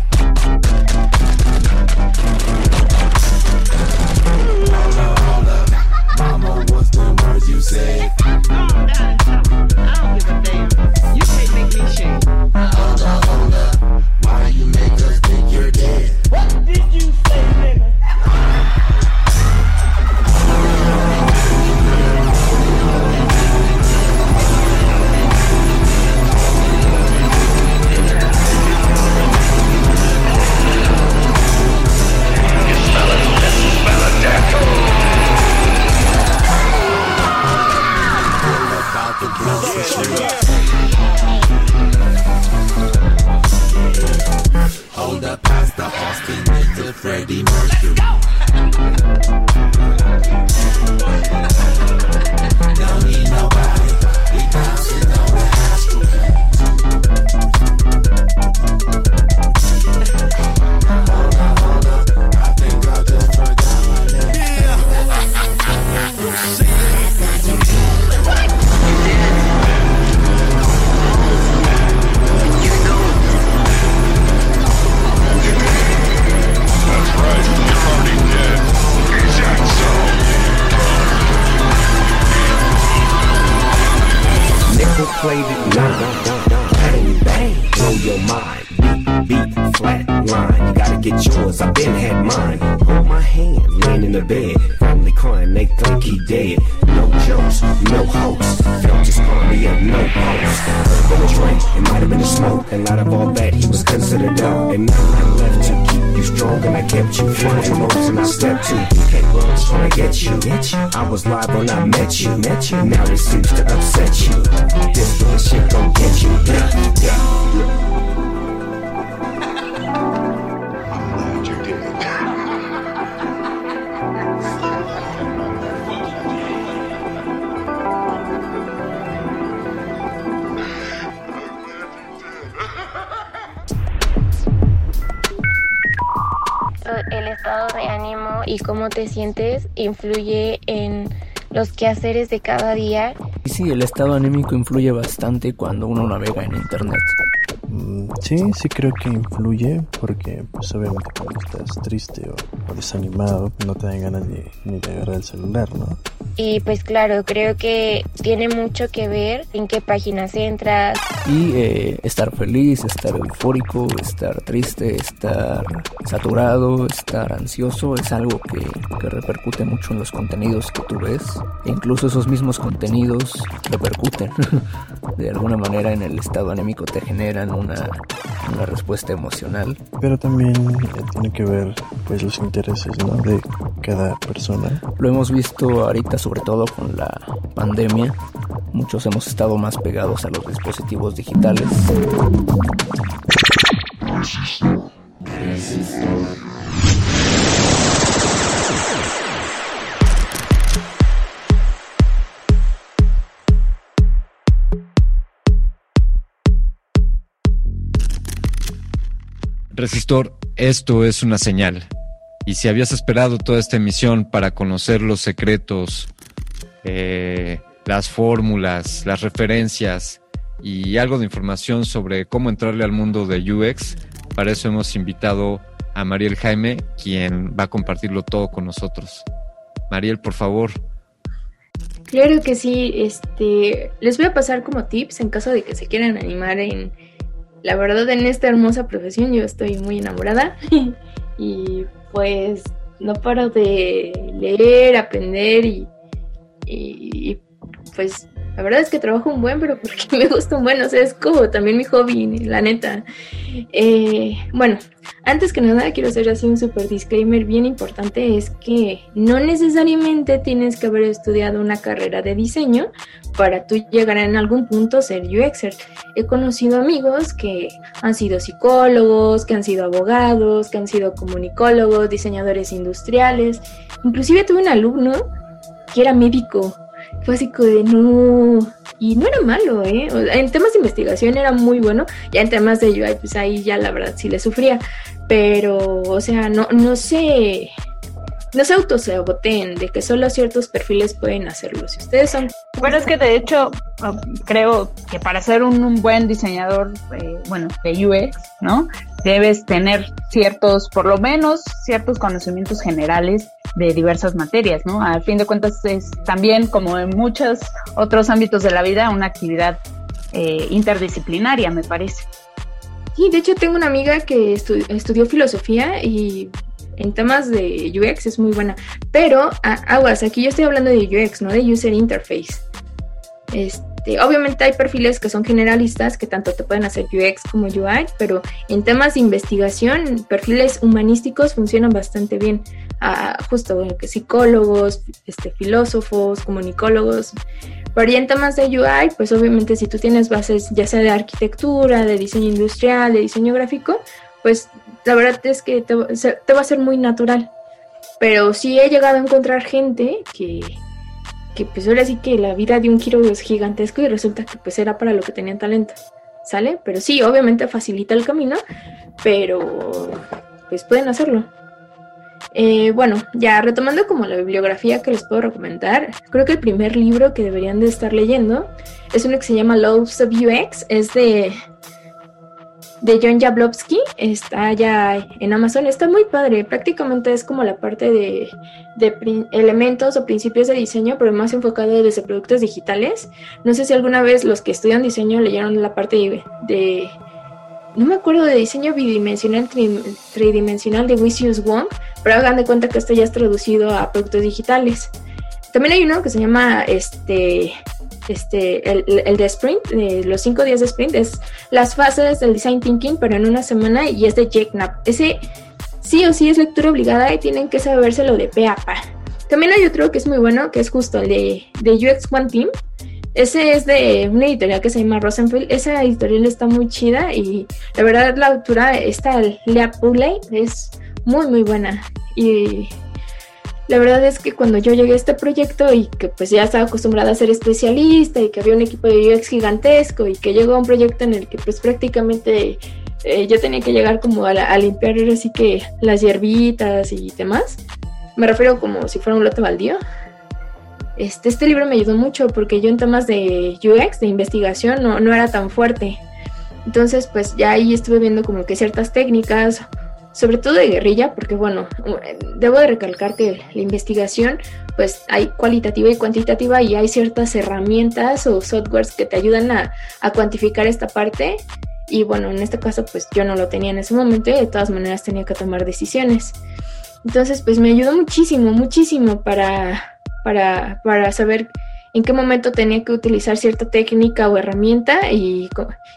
Speaker 10: Hold up, hold up, mama, what's the words you said? I don't give a damn. You can't make me shake.
Speaker 9: Quehaceres de cada día.
Speaker 6: Y sí, el estado anímico influye bastante cuando uno navega en internet.
Speaker 7: Mm, Sí, sí creo que influye porque pues obviamente cuando estás triste o, o desanimado pues, no te dan ganas ni, ni de agarrar el celular, ¿no?
Speaker 9: Y pues claro, creo que tiene mucho que ver en qué páginas entras.
Speaker 6: Y eh, estar feliz, estar eufórico, estar triste, estar saturado, estar ansioso es algo que, que repercute mucho en los contenidos que tú ves. E incluso esos mismos contenidos repercuten de alguna manera en el estado anémico, te generan una, una respuesta emocional.
Speaker 7: Pero también tiene que ver pues los intereses, ¿no? De cada persona.
Speaker 6: Lo hemos visto ahorita sobre todo con la pandemia. Muchos hemos estado más pegados a los dispositivos digitales.
Speaker 1: Resistor, esto es una señal. Y si habías esperado toda esta emisión para conocer los secretos, eh, las fórmulas, las referencias y algo de información sobre cómo entrarle al mundo de UX, para eso hemos invitado a Mariel Jaime, quien va a compartirlo todo con nosotros. Mariel, por favor.
Speaker 5: Claro que sí, este, les voy a pasar como tips en caso de que se quieran animar en, la verdad, en esta hermosa profesión yo estoy muy enamorada y pues no paro de leer, aprender y, y, pues la verdad es que trabajo un buen, pero porque me gusta un buen, o sea, es como también mi hobby, la neta. Eh, bueno, antes que nada quiero hacer así un super disclaimer bien importante, es que no necesariamente tienes que haber estudiado una carrera de diseño para tú llegar en algún punto ser UXer. He conocido amigos que han sido psicólogos, que han sido abogados, que han sido comunicólogos, diseñadores industriales. Inclusive tuve un alumno que era médico. Fue así como de no. Y no era malo, ¿eh? O sea, en temas de investigación era muy bueno. Ya en temas de UI, pues ahí ya la verdad sí le sufría. Pero, o sea, no, no sé no se autosaboteen de que solo ciertos perfiles pueden hacerlo. Si ustedes son...
Speaker 2: Bueno, es que de hecho creo que para ser un, un buen diseñador, eh, bueno, de UX, ¿no? Debes tener ciertos, por lo menos, ciertos conocimientos generales de diversas materias, ¿no? Al fin de cuentas es también, como en muchos otros ámbitos de la vida, una actividad eh, interdisciplinaria, me parece.
Speaker 5: Sí, de hecho tengo una amiga que estu estudió filosofía y en temas de UX es muy buena. Pero, aguas, aquí yo estoy hablando de UX, no de User Interface. Este, obviamente hay perfiles que son generalistas que tanto te pueden hacer UX como UI, pero en temas de investigación, perfiles humanísticos funcionan bastante bien. Ah, justo que psicólogos, este, filósofos, comunicólogos. Pero ya en temas de UI, pues obviamente si tú tienes bases ya sea de arquitectura, de diseño industrial, de diseño gráfico, pues la verdad es que te, va a ser muy natural. Pero sí he llegado a encontrar gente que, que pues ahora sí que la vida de un giro es gigantesco y resulta que pues era para lo que tenían talento. ¿Sale? Pero sí, obviamente facilita el camino, pero pues pueden hacerlo. Eh, bueno, ya retomando como la bibliografía que les puedo recomendar, creo que el primer libro que deberían de estar leyendo es uno que se llama Loves of UX, es de de John Jablowski, está ya en Amazon, está muy padre, prácticamente es como la parte de, de elementos o principios de diseño, pero más enfocado desde productos digitales. No sé si alguna vez los que estudian diseño leyeron la parte de, no me acuerdo de diseño bidimensional, tri, tridimensional de Wisius Wong, pero hagan de cuenta que esto ya es traducido a productos digitales. También hay uno que se llama este este, el, el de sprint, de los cinco días de sprint, es las fases del design thinking, pero en una semana y es de Jake Knapp. Ese sí o sí es lectura obligada y tienen que sabérselo de pe pa. También hay otro que es muy bueno, que es justo el de, de UX One Team. Ese es de una editorial que se llama Rosenfeld. Esa editorial está muy chida y la verdad la autora, esta Lea Pulley, es muy muy buena. Y la verdad es que cuando yo llegué a este proyecto y que pues ya estaba acostumbrada a ser especialista y que había un equipo de UX gigantesco y que llegó a un proyecto en el que pues prácticamente eh, yo tenía que llegar como a, a, limpiar así que las hierbitas y demás. Me refiero como si fuera un lote baldío. Este, este libro me ayudó mucho porque yo en temas de UX, de investigación, no, no era tan fuerte. Entonces, pues ya ahí estuve viendo como que ciertas técnicas, sobre todo de guerrilla, porque bueno, debo de recalcar que la investigación, pues hay cualitativa y cuantitativa y hay ciertas herramientas o softwares que te ayudan a, cuantificar esta parte. Y bueno, en este caso, pues yo no lo tenía en ese momento y de todas maneras tenía que tomar decisiones. Entonces, pues me ayudó muchísimo, muchísimo para, para, para saber en qué momento tenía que utilizar cierta técnica o herramienta y,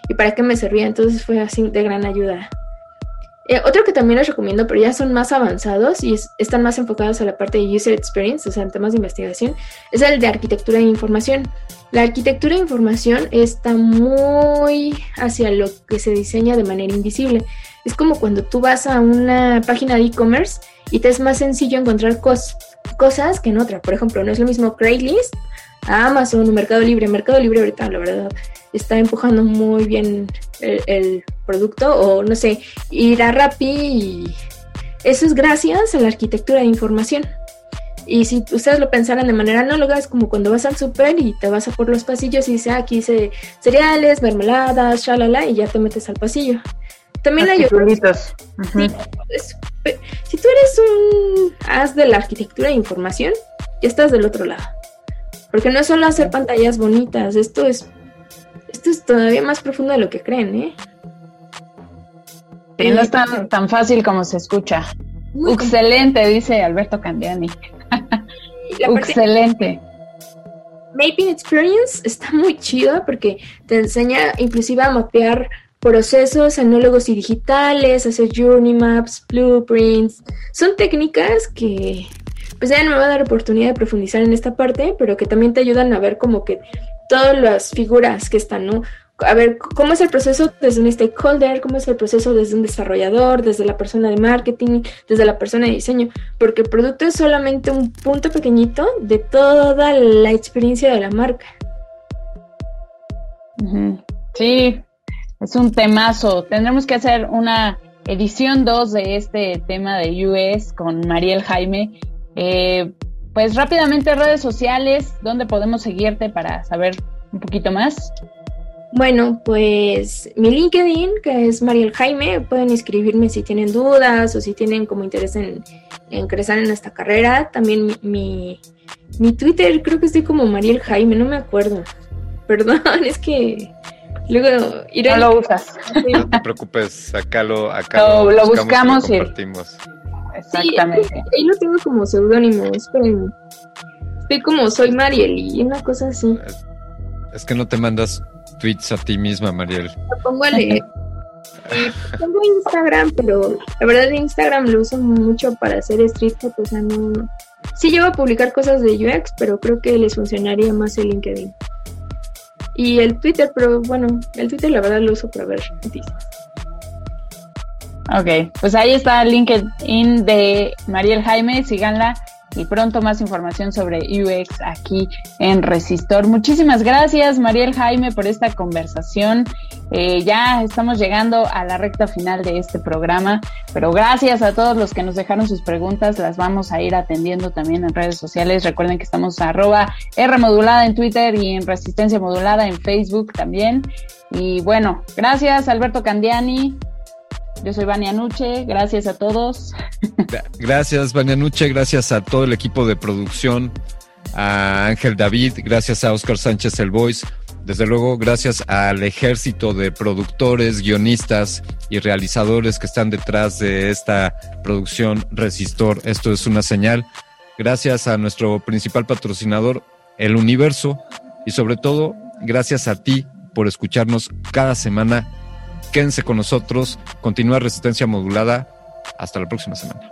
Speaker 5: y para qué me servía. Entonces fue así de gran ayuda. Eh, otro que también les recomiendo, pero ya son más avanzados y es, están más enfocados a la parte de user experience, o sea, en temas de investigación, es el de arquitectura de información. La arquitectura de información está muy hacia lo que se diseña de manera invisible. Es como cuando tú vas a una página de e-commerce y te es más sencillo encontrar cos cosas que en otra. Por ejemplo, no es lo mismo Craigslist Amazon o Mercado Libre. Mercado Libre ahorita, la verdad, está empujando muy bien el producto o no sé, ir a Rappi y eso es gracias a la arquitectura de información. Y si ustedes lo pensaran de manera análoga, es como cuando vas al súper y te vas a por los pasillos y dice, ah, aquí dice cereales, mermeladas, shalala, y ya te metes al pasillo. También hay otros. Sí, es, si tú eres un as de la arquitectura de información, ya estás del otro lado. Porque no es solo hacer pantallas bonitas, esto es esto es todavía más profundo de lo que creen, ¿eh?
Speaker 2: Sí, no es tan, tan fácil como se escucha. Muy Excelente, dice Alberto Candiani. Excelente.
Speaker 5: Mapping Experience está muy chido porque te enseña inclusive a mapear procesos análogos y digitales, hacer journey maps, blueprints. Son técnicas que pues ya me va a dar oportunidad de profundizar en esta parte, pero que también te ayudan a ver como que todas las figuras que están, ¿no? A ver, ¿cómo es el proceso desde un stakeholder? ¿Cómo es el proceso desde un desarrollador? Desde la persona de marketing, desde la persona de diseño. Porque el producto es solamente un punto pequeñito de toda la experiencia de la marca.
Speaker 2: Sí, es un temazo. Tendremos que hacer una edición 2 de este tema de US con Mariel Jaime. Eh, pues rápidamente redes sociales, ¿dónde podemos seguirte para saber un poquito más?
Speaker 5: Bueno, pues mi LinkedIn, que es Mariel Jaime, pueden escribirme si tienen dudas o si tienen como interés en, en crecer en esta carrera. También mi, mi, Twitter, creo que estoy como Mariel Jaime, no me acuerdo. Perdón, es que luego
Speaker 2: iré No lo usas.
Speaker 1: No te preocupes, acá lo, acá
Speaker 2: lo, lo buscamos,
Speaker 1: y lo compartimos.
Speaker 2: Exactamente.
Speaker 5: Sí, ahí lo tengo como seudónimo, esperen. Estoy como soy Mariel y una cosa así.
Speaker 1: Es que no te mandas tweets a ti misma, Mariel.
Speaker 5: Lo pongo a leer. tengo Instagram, pero la verdad Instagram lo uso mucho para hacer street o sea, no... Sí llevo a publicar cosas de UX, pero creo que les funcionaría más el LinkedIn. Y el Twitter, pero bueno, el Twitter la verdad lo uso para ver noticias.
Speaker 2: Ok, pues ahí está el LinkedIn de Mariel Jaime, síganla y pronto más información sobre UX aquí en Resistor. Muchísimas gracias Mariel Jaime por esta conversación. Eh, ya estamos llegando a la recta final de este programa, pero gracias a todos los que nos dejaron sus preguntas, las vamos a ir atendiendo también en redes sociales. Recuerden que estamos arroba R modulada en Twitter y en Resistencia Modulada en Facebook también. Y bueno, gracias Alberto Candiani, yo soy Vania Nuche, gracias a todos.
Speaker 1: Gracias Vania Nuche, gracias a todo el equipo de producción, a Ángel David, gracias a Oscar Sánchez El Voice, desde luego gracias al ejército de productores, guionistas y realizadores que están detrás de esta producción Resistor. Esto es una señal. Gracias a nuestro principal patrocinador, El Universo, y sobre todo, gracias a ti por escucharnos cada semana. Quédense con nosotros, continúa Resistencia Modulada. Hasta la próxima semana.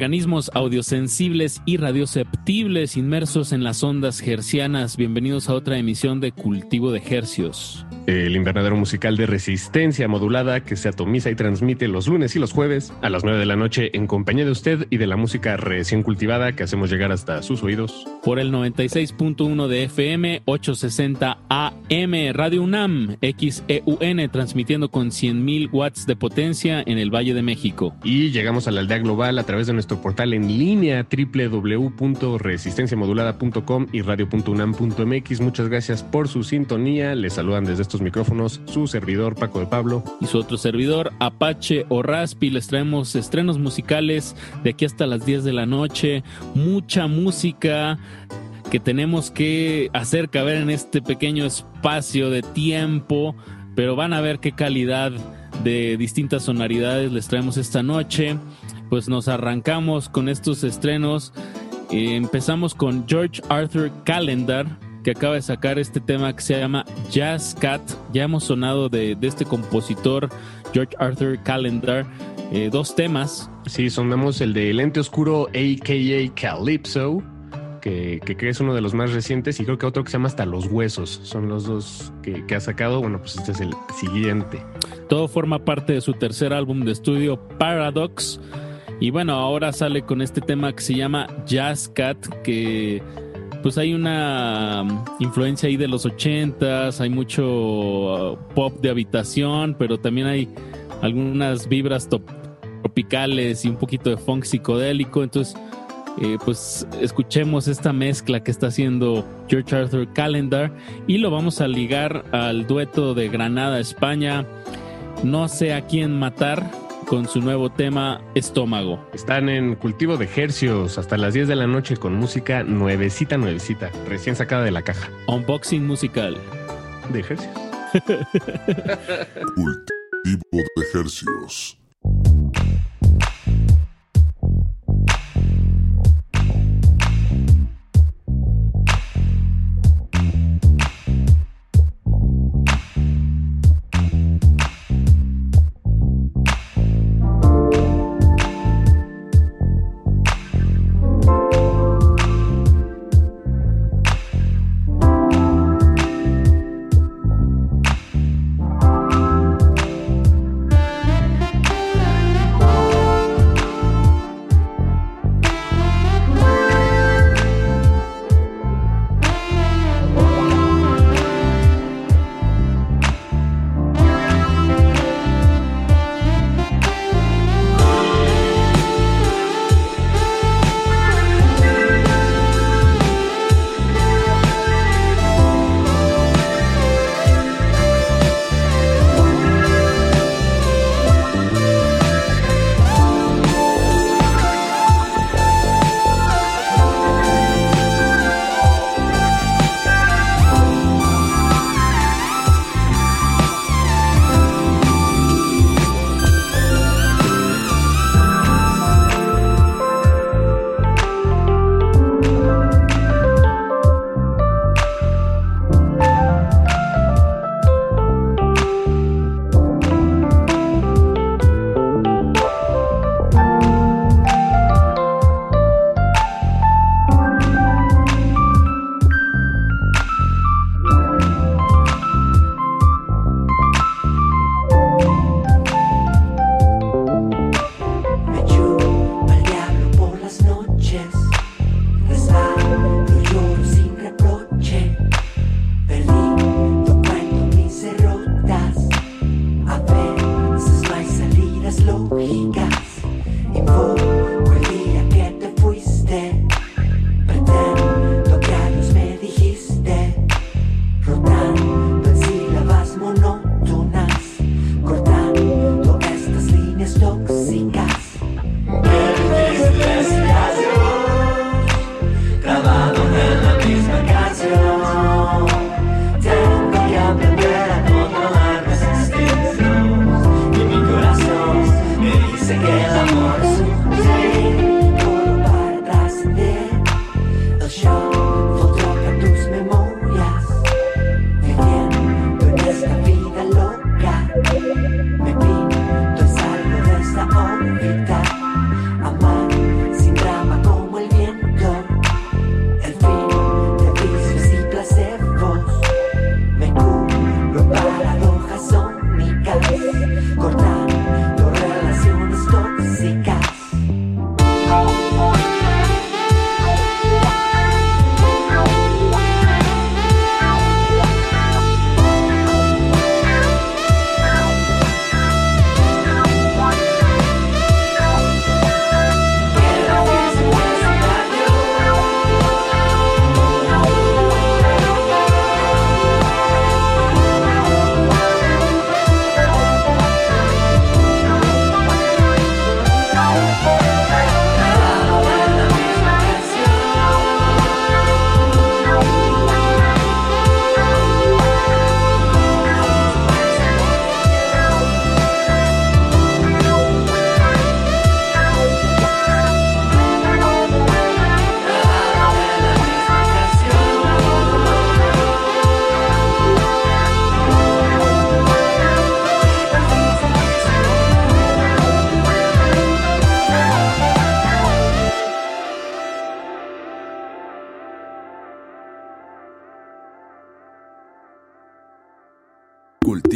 Speaker 11: Organismos audiosensibles y radioceptibles inmersos en las ondas hercianas. Bienvenidos a otra emisión de Cultivo de Hercios.
Speaker 12: El invernadero musical de resistencia modulada que se atomiza y transmite los lunes y los jueves a las 9 de la noche en compañía de usted y de la música recién cultivada que hacemos llegar hasta sus oídos.
Speaker 11: Por el 96.1 de FM, 860 AM, Radio UNAM, XEUN, transmitiendo con 100.000 watts de potencia en el Valle de México.
Speaker 12: Y llegamos a la aldea global a través de nuestro portal en línea www.resistenciamodulada.com y radio.unam.mx. Muchas gracias por su sintonía. Les saludan desde estos micrófonos su servidor Paco de Pablo.
Speaker 11: Y su otro servidor, Apache o Raspi. Les traemos estrenos musicales de aquí hasta las 10 de la noche. Mucha música que tenemos que hacer caber en este pequeño espacio de tiempo. Pero van a ver qué calidad de distintas sonoridades les traemos esta noche pues nos arrancamos con estos estrenos. Empezamos con George Arthur Calendar, que acaba de sacar este tema que se llama Jazz Cat. Ya hemos sonado de, de este compositor, George Arthur Calendar, eh, dos temas.
Speaker 12: Sí, sonamos el de Lente Oscuro, a.k.a. Calypso. Que, que, que, es uno de los más recientes y creo que otro que se llama hasta Los Huesos. Son los dos que, que, ha sacado. Bueno, pues este es el siguiente.
Speaker 11: Todo forma parte de su tercer álbum de estudio, Paradox. Y bueno, ahora sale con este tema que se llama Jazz Cat, que pues hay una mm, influencia ahí de los ochentas, hay mucho uh, pop de habitación, pero también hay algunas vibras top, tropicales y un poquito de funk psicodélico. Entonces, eh, pues escuchemos esta mezcla que está haciendo George Arthur Calendar y lo vamos a ligar al dueto de Granada, España. No sé a quién matar, con su nuevo tema Estómago.
Speaker 12: Están en cultivo de hercios hasta las 10 de la noche con música nuevecita, nuevecita, recién sacada de la caja.
Speaker 11: Unboxing musical.
Speaker 13: De hercios.
Speaker 14: cultivo de hercios.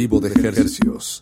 Speaker 15: cultivo de ejercicios.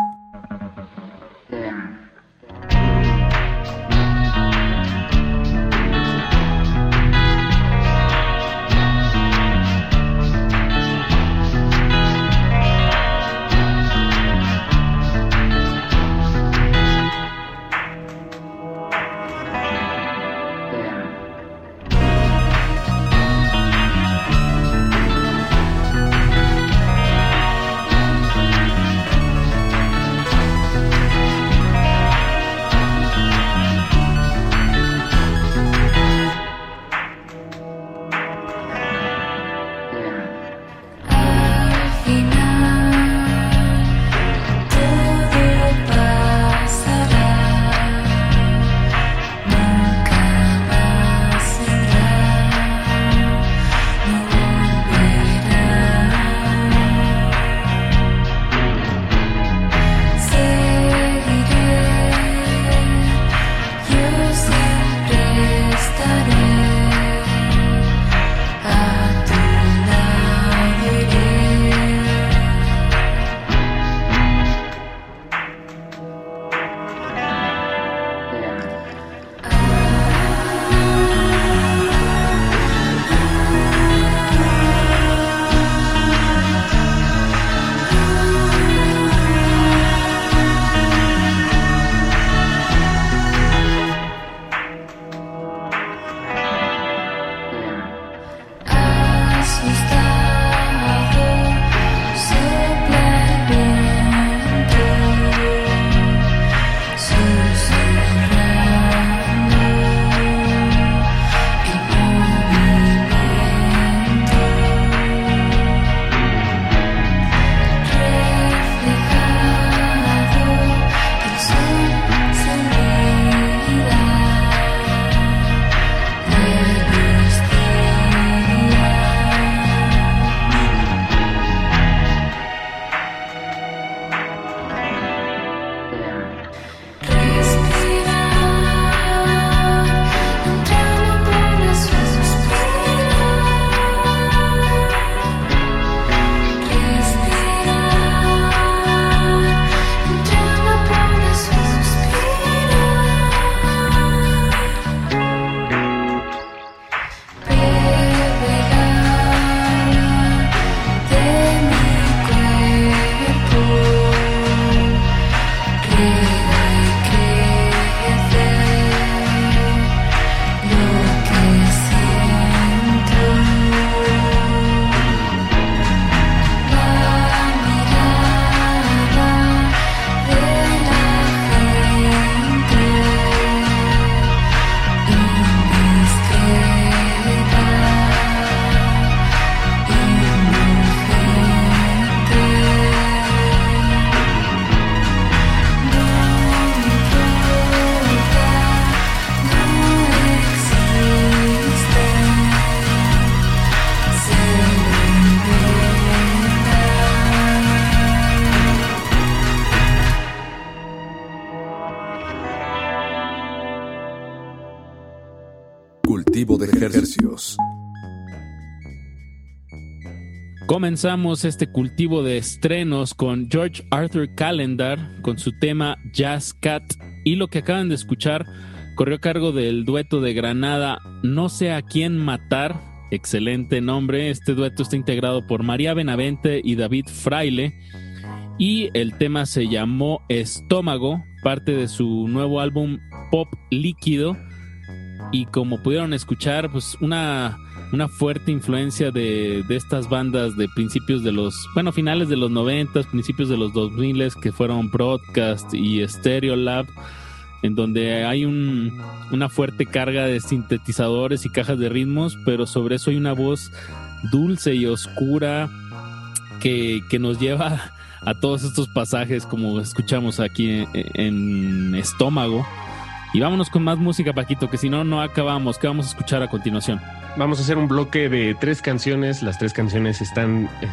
Speaker 11: Comenzamos este cultivo de estrenos con George Arthur Calendar con su tema Jazz Cat y lo que acaban de escuchar corrió a cargo del dueto de Granada No sé a quién matar. Excelente nombre. Este dueto está integrado por María Benavente y David Fraile y el tema se llamó Estómago, parte de su nuevo álbum Pop Líquido y como pudieron escuchar, pues una, una fuerte influencia de, de, estas bandas de principios de los, bueno, finales de los 90, principios de los 2000 que fueron Broadcast y Stereo Lab, en donde hay un, una fuerte carga de sintetizadores y cajas de ritmos, pero sobre eso hay una voz dulce y oscura que, que nos lleva a todos estos pasajes como escuchamos aquí en, en Estómago. Y vámonos con más música, Paquito, que si no, no acabamos. ¿Qué vamos a escuchar a continuación?
Speaker 12: Vamos a hacer un bloque de tres canciones. Las tres canciones están eh,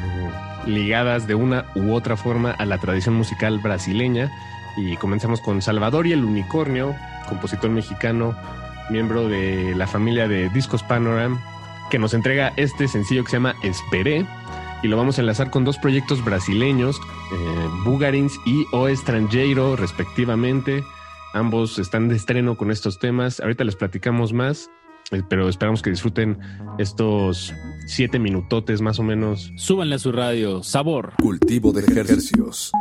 Speaker 12: ligadas de una u otra forma a la tradición musical brasileña. Y comenzamos con Salvador y el Unicornio, compositor mexicano, miembro de la familia de Discos Panoram, que nos entrega este sencillo que se llama Esperé. Y lo vamos a enlazar con dos proyectos brasileños, eh, Bugarins y O Estrangeiro, respectivamente. Ambos están de estreno con estos temas. Ahorita les platicamos más, eh, pero esperamos que disfruten estos siete minutotes más o menos.
Speaker 11: Súbanle a su radio. Sabor.
Speaker 15: Cultivo de ejercicios.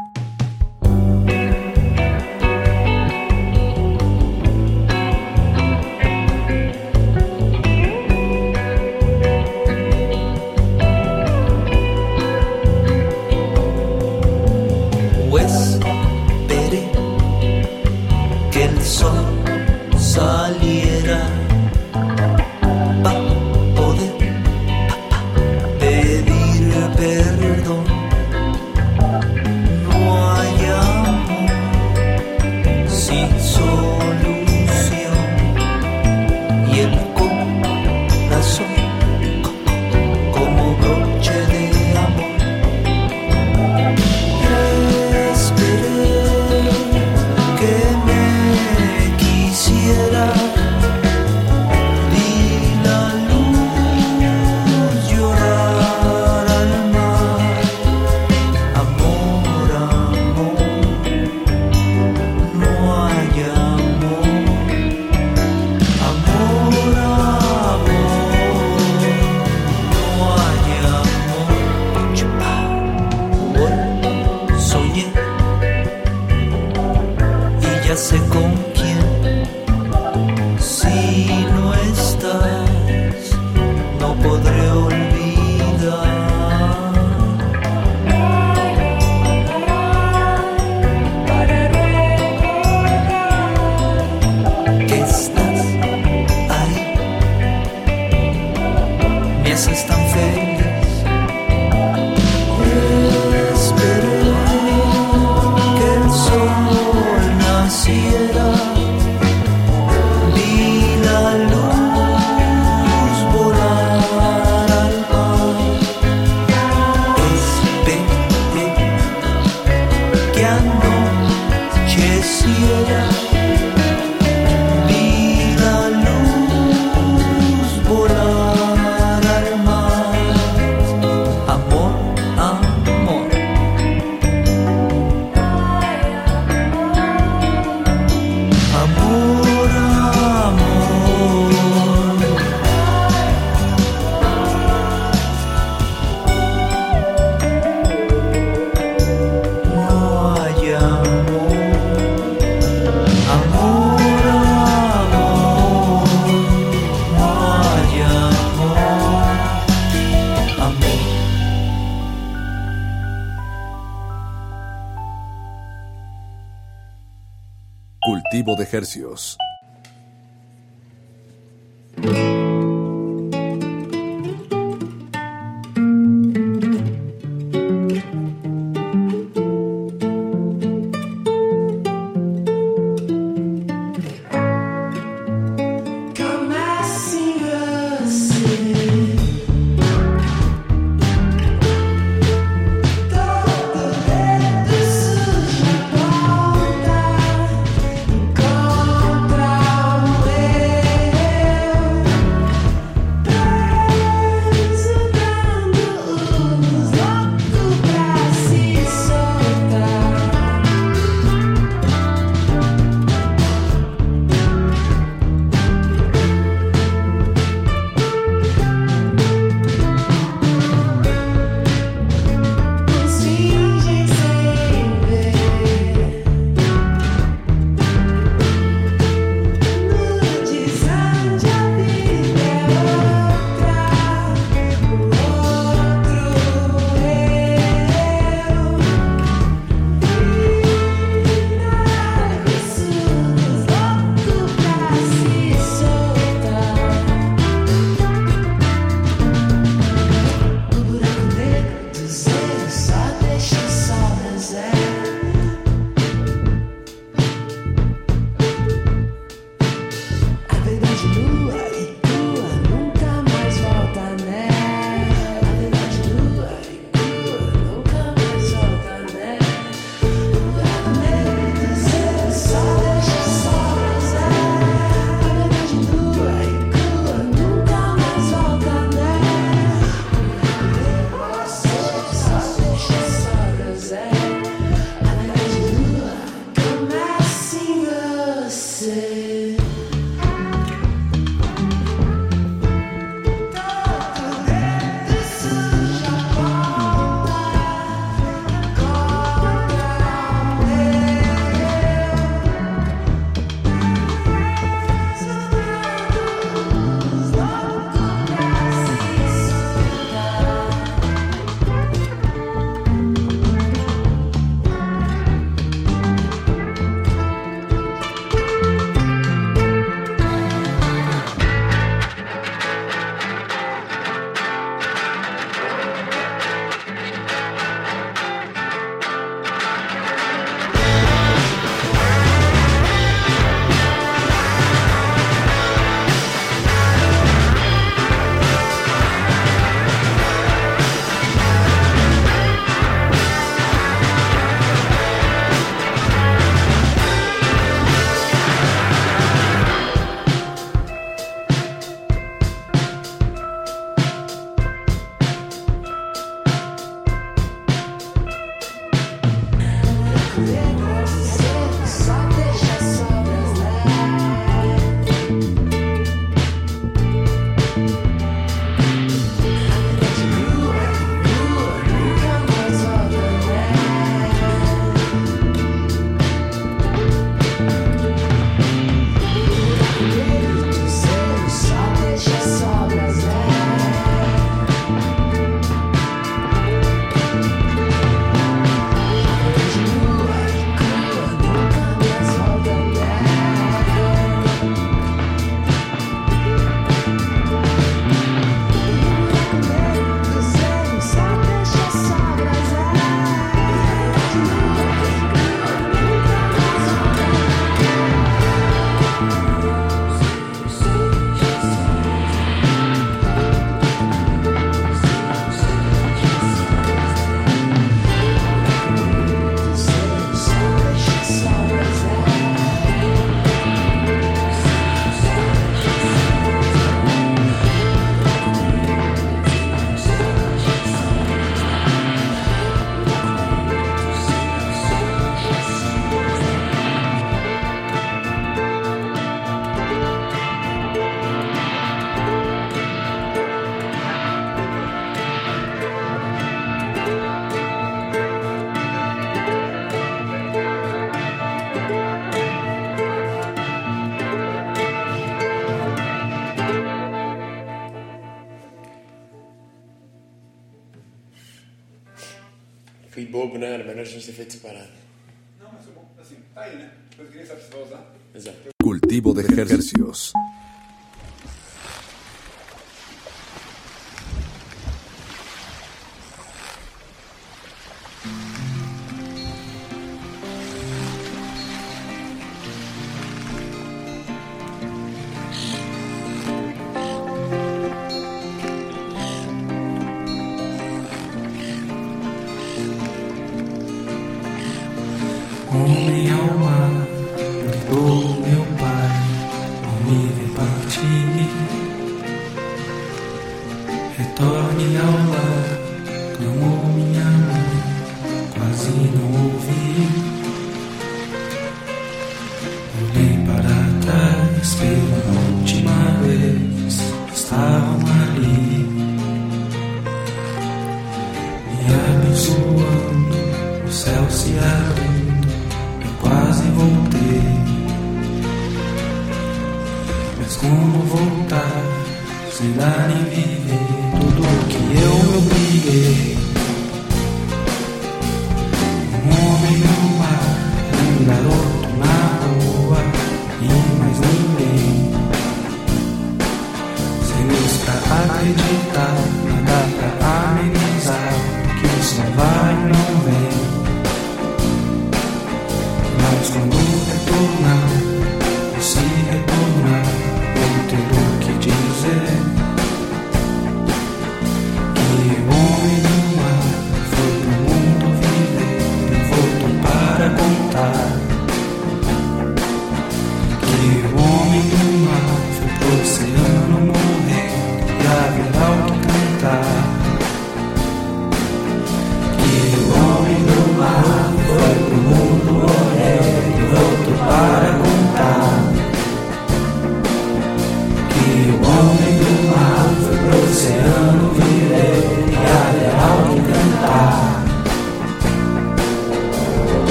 Speaker 16: para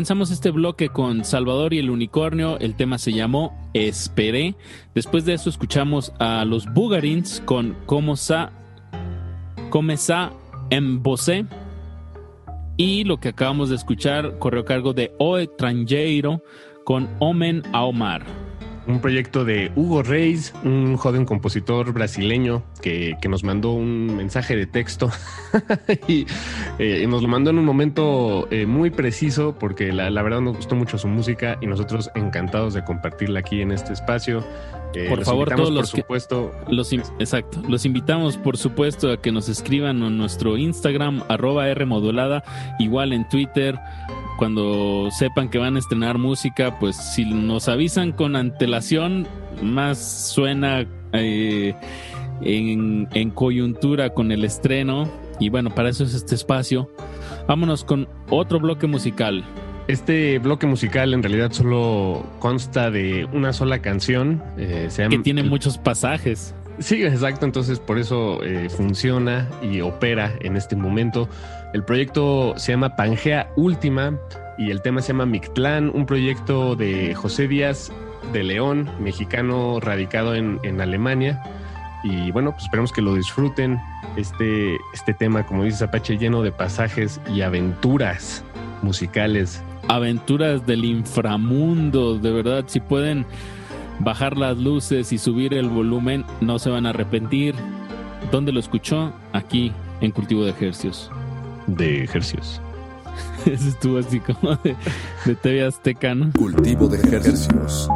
Speaker 11: Comenzamos este bloque con Salvador y el Unicornio. El tema se llamó Esperé. Después de eso escuchamos a los Bugarins con Como Sa, Come Sa en. Y lo que acabamos de escuchar corrió a cargo de O con Omen a Omar.
Speaker 12: Un proyecto de Hugo Reis, un joven compositor brasileño que, que nos mandó un mensaje de texto y eh, nos lo mandó en un momento eh, muy preciso porque la, la verdad nos gustó mucho su música y nosotros encantados de compartirla aquí en este espacio. Eh,
Speaker 11: por
Speaker 12: los
Speaker 11: favor, todos los
Speaker 12: por
Speaker 11: que-
Speaker 12: supuesto,
Speaker 11: Los in- exacto. Los invitamos, por supuesto, a que nos escriban en nuestro Instagram, arroba R modulada, igual en Twitter. Cuando sepan que van a estrenar música, pues si nos avisan con antelación, más suena eh, en, en coyuntura con el estreno. Y bueno, para eso es este espacio. Vámonos con otro bloque musical.
Speaker 12: Este bloque musical en realidad solo consta de una sola canción. eh, se llama-
Speaker 11: Que tiene muchos pasajes.
Speaker 12: Sí, exacto. Entonces por eso eh, funciona y opera en este momento. El proyecto se llama Pangea Última y el tema se llama Mictlán, un proyecto de José Díaz de León, mexicano radicado en, en Alemania. Y bueno, pues esperemos que lo disfruten. Este, este tema, como dice Apache, lleno de pasajes y aventuras musicales.
Speaker 11: aventuras del inframundo. De verdad, si pueden bajar las luces y subir el volumen, no se van a arrepentir. ¿Dónde lo escuchó? Aquí, en Cultivo de Ejercios.
Speaker 12: De Ejercios.
Speaker 11: Eso estuvo así como de, de TV Azteca, ¿no?
Speaker 15: Cultivo de ejercicios.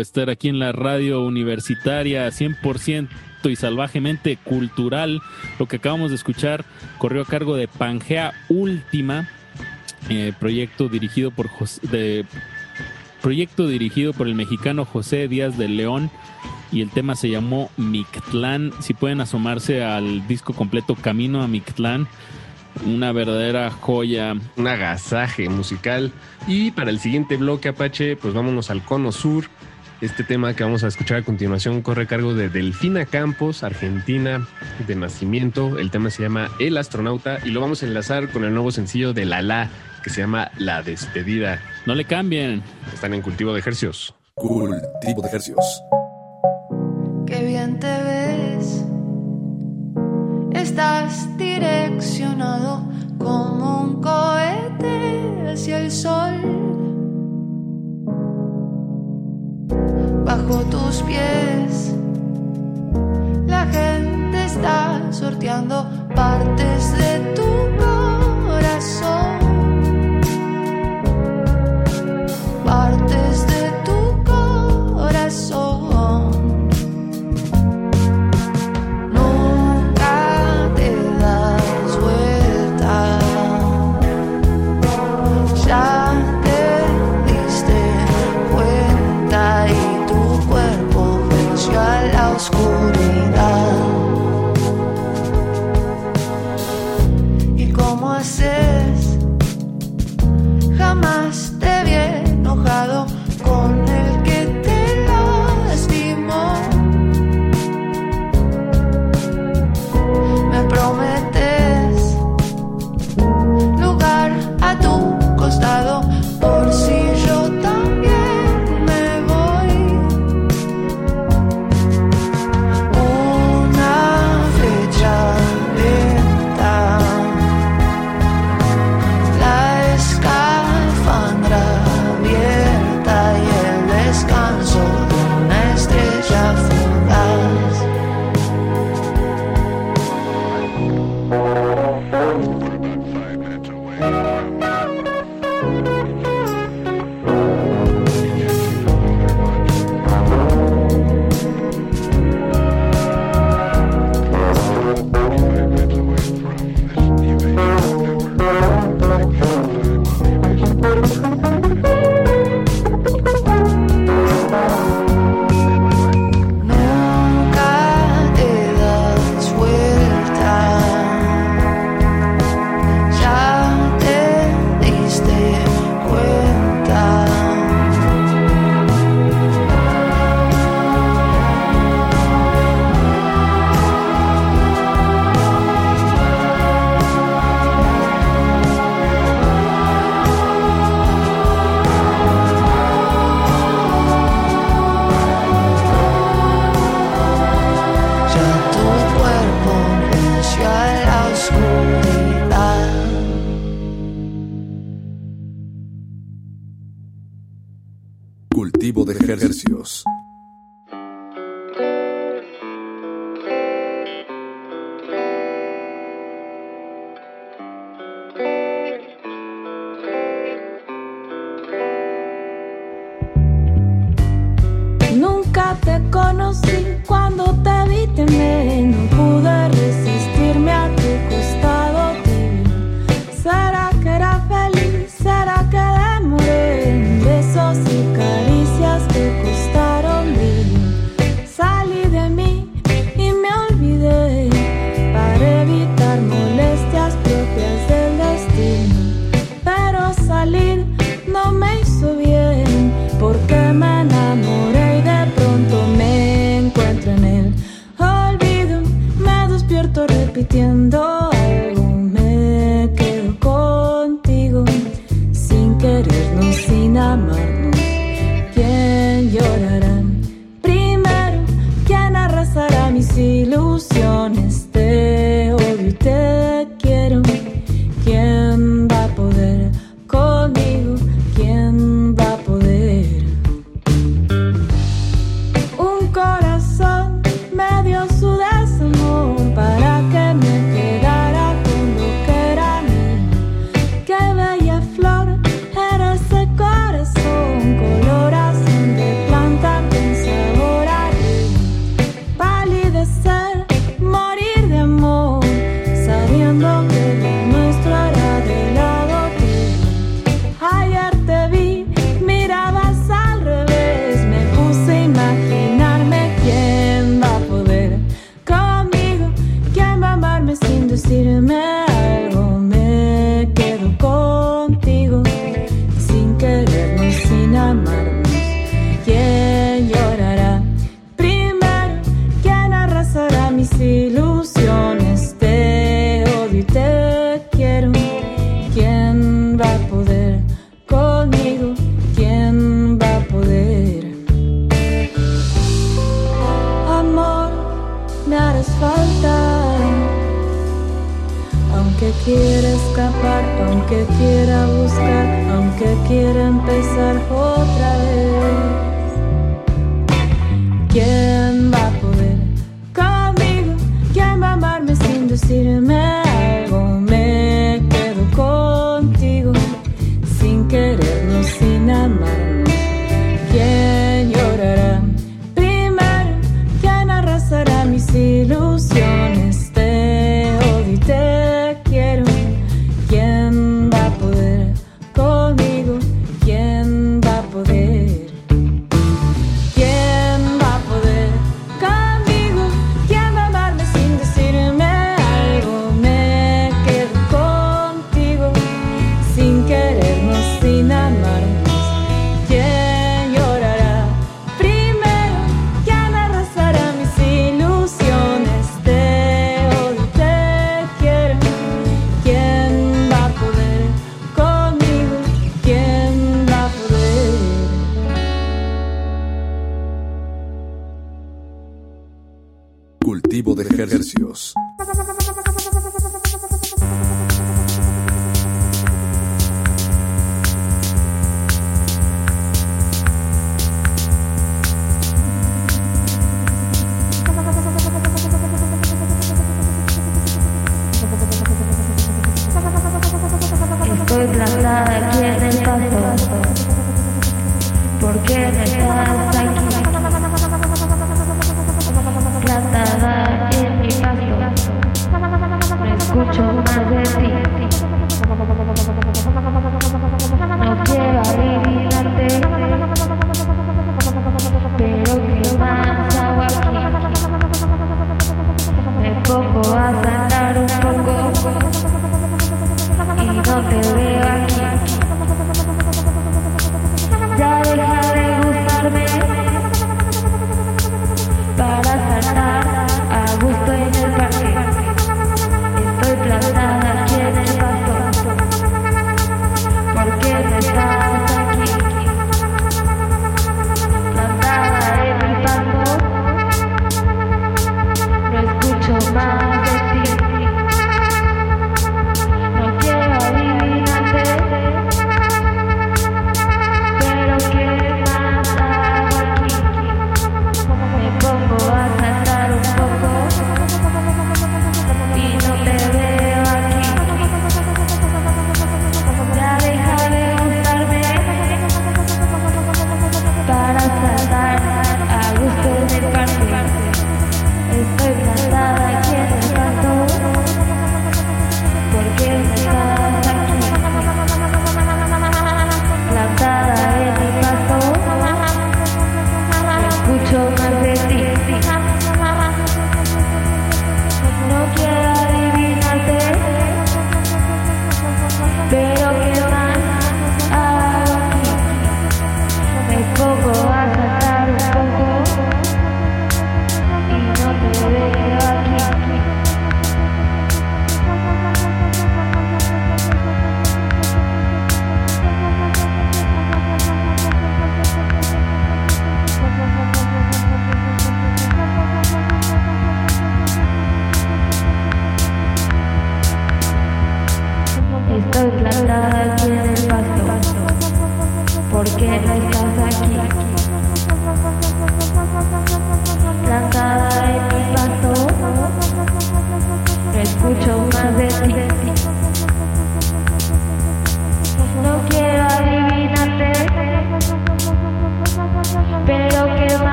Speaker 11: Estar aquí en la radio universitaria 100% y salvajemente cultural. Lo que acabamos de escuchar corrió a cargo de Pangea Última, eh, proyecto dirigido por de proyecto dirigido por el mexicano José Díaz de León y el tema se llamó Mictlán. Si pueden asomarse al disco completo Camino a Mictlán, una verdadera joya.
Speaker 12: Un agasaje musical. Y para el siguiente bloque, Apache, pues vámonos al Cono Sur. Este tema que vamos a escuchar a continuación corre a cargo de Delfina Campos, argentina de nacimiento. El tema se llama El astronauta y lo vamos a enlazar con el nuevo sencillo de Lala que se llama La despedida.
Speaker 11: No le cambien.
Speaker 12: Están en cultivo de ejercicios.
Speaker 15: Cultivo de ejercicios.
Speaker 17: Qué bien te ves. Estás direccionado como un cohete hacia el sol. Bajo tus pies, la gente está sorteando partes de tu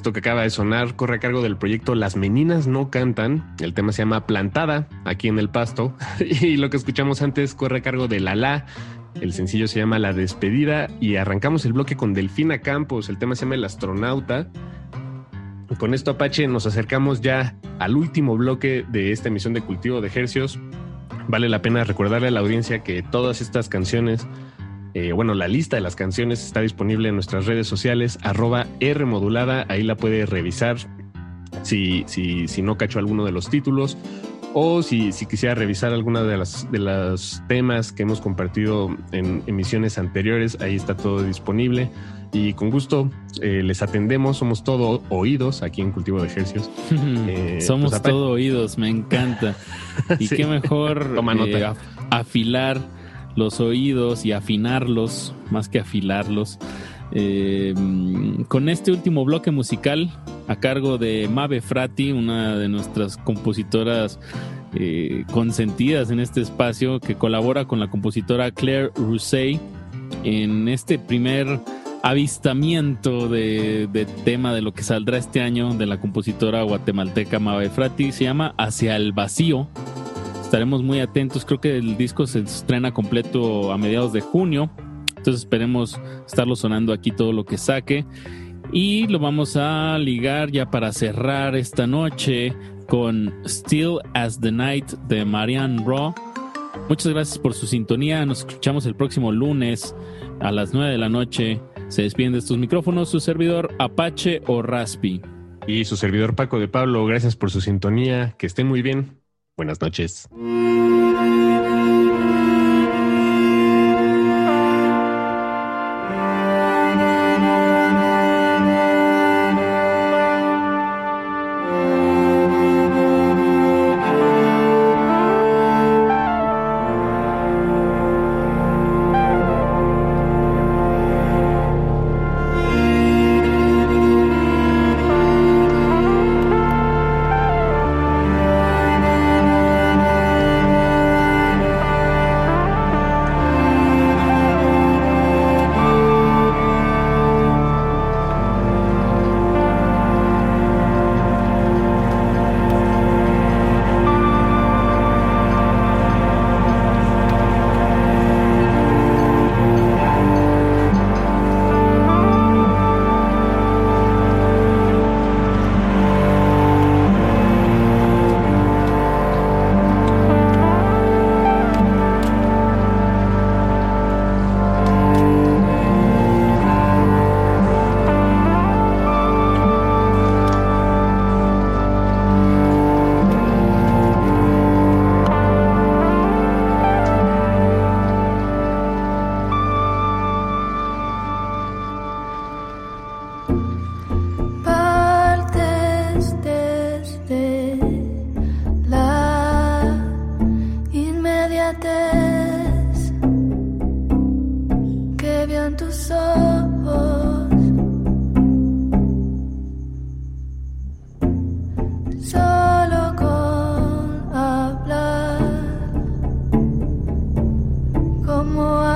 Speaker 12: Esto que acaba de sonar corre a cargo del proyecto Las Meninas No Cantan. El tema se llama Plantada, aquí en el pasto. Y lo que escuchamos antes corre a cargo de Lala. El sencillo se llama La Despedida. Y arrancamos el bloque con Delfina Campos. El tema se llama El Astronauta. Con esto, Apache, nos acercamos ya al último bloque de esta emisión de Cultivo de Ejercios. Vale la pena recordarle a la audiencia que todas estas canciones eh, bueno, la lista de las canciones está disponible en nuestras redes sociales, arroba R modulada, ahí la puede revisar si, si, si no cacho alguno de los títulos o si, si quisiera revisar alguna de las de los temas que hemos compartido en emisiones anteriores, ahí está todo disponible. Y con gusto eh, les atendemos, somos todo oídos aquí en Cultivo de Ejercios. Eh,
Speaker 11: Somos
Speaker 12: pues,
Speaker 11: todo oídos, me encanta. Y
Speaker 12: Sí.
Speaker 11: qué mejor
Speaker 12: Toma nota.
Speaker 11: af- afilar los oídos y afinarlos, más que afilarlos, eh, con este último bloque musical a cargo de Mabe Frati, una de nuestras compositoras eh, consentidas en este espacio, que colabora con la compositora Claire Rousset en este primer avistamiento de, tema de lo que saldrá este año de la compositora guatemalteca Mabe Frati. Se llama Hacia el Vacío. Estaremos muy atentos. Creo que el disco se estrena completo a mediados de junio. Entonces esperemos estarlo sonando aquí todo lo que saque. Y lo vamos a ligar ya para cerrar esta noche con Still as the Night de Marianne Raw. Muchas gracias por su sintonía. Nos escuchamos el próximo lunes a las 9 de la noche. Se despiden de estos micrófonos su servidor Apache o Raspi.
Speaker 12: Y su servidor Paco de Pablo, gracias por su sintonía. Que estén muy bien. Buenas noches.
Speaker 18: more.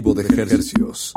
Speaker 18: De ejercicios.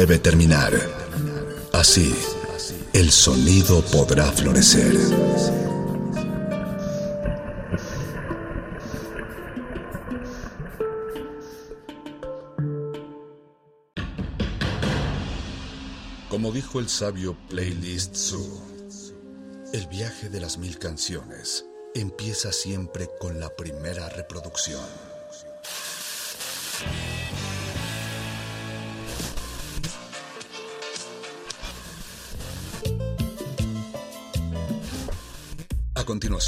Speaker 18: Debe terminar. Así, el sonido podrá florecer. Como dijo el sabio Playlist Zoo, el viaje de las mil canciones empieza siempre con la primera reproducción.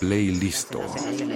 Speaker 19: Estás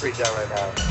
Speaker 20: Reach out right now.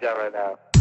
Speaker 20: being done right now.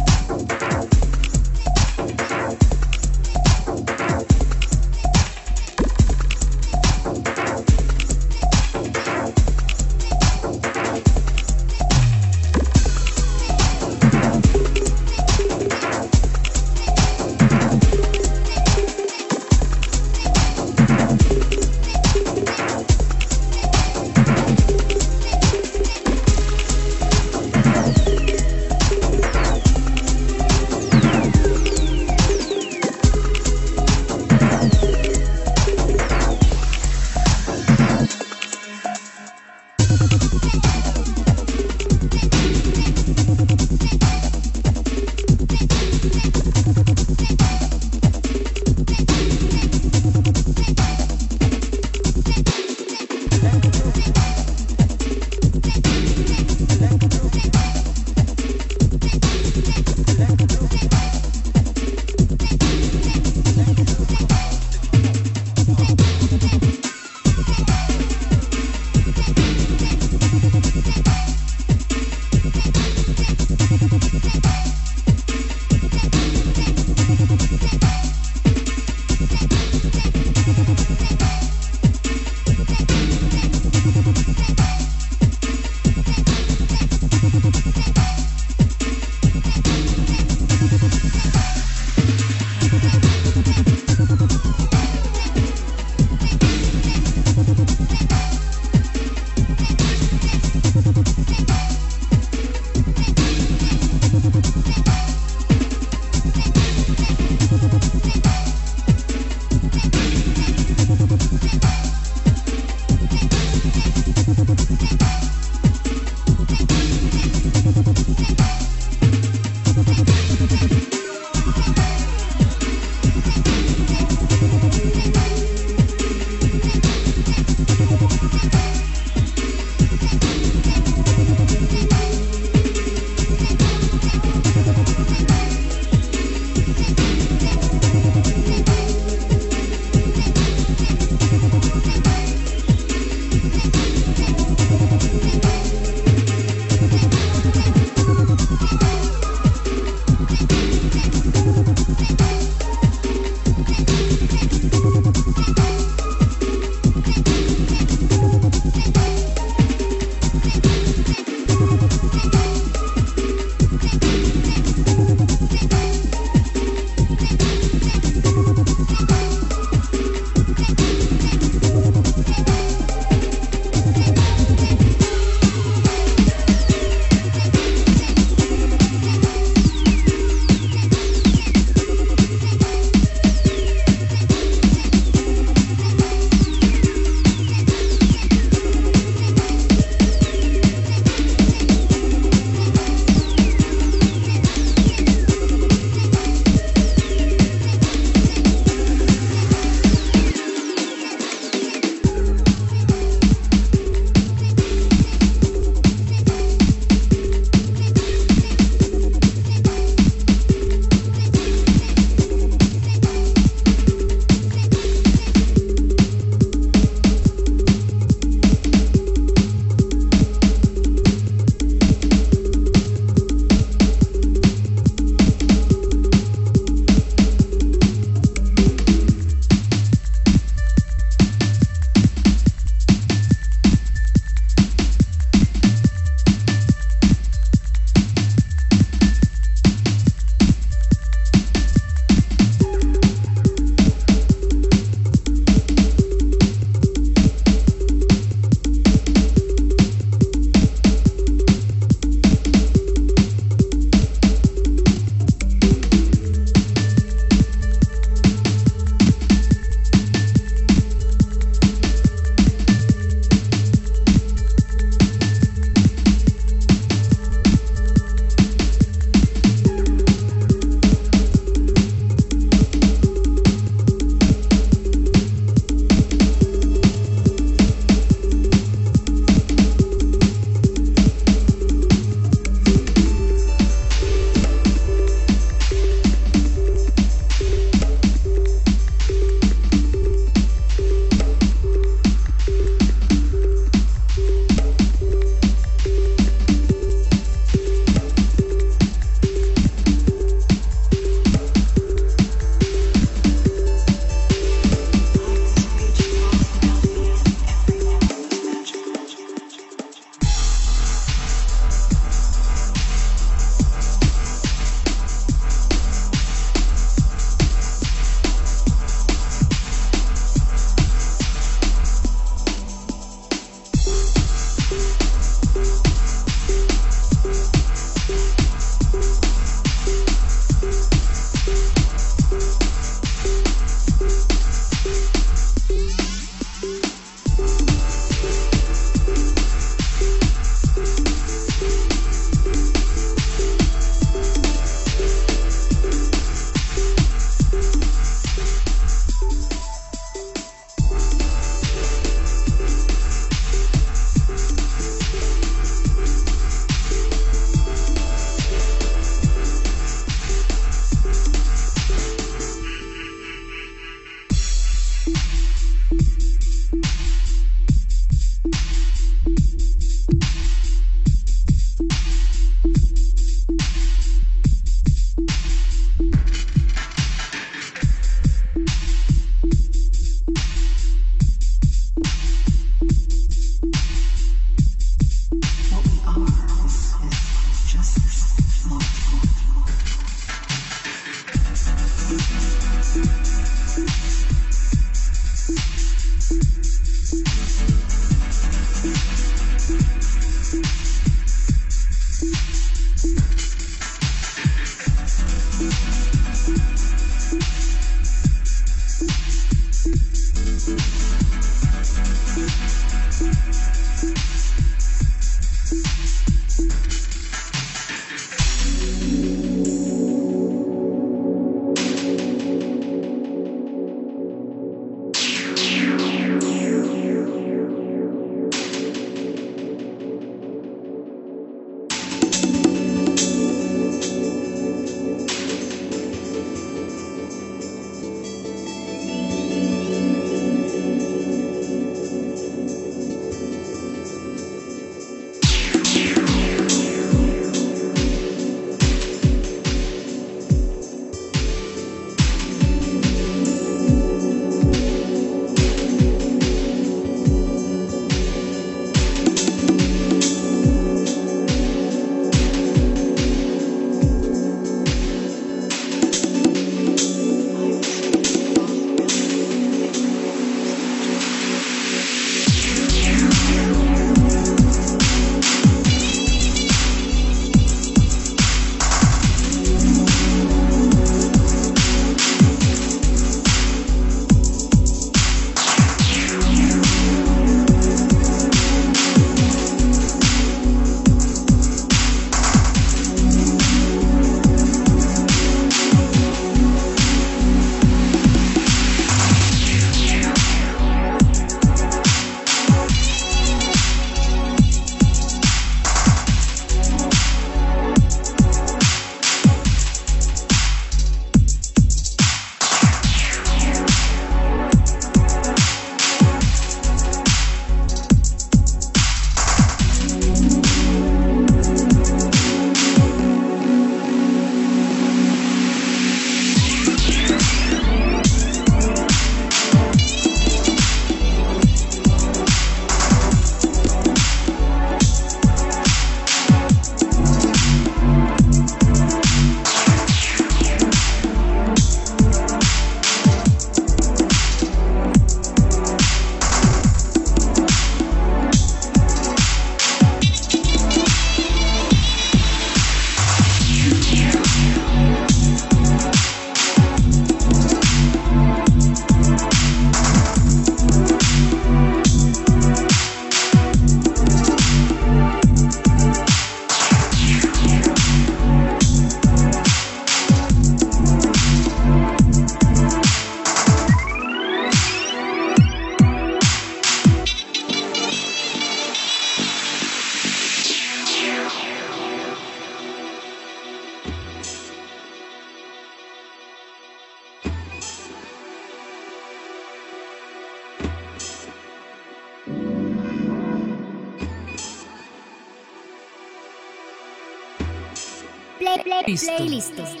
Speaker 21: Play, playlist.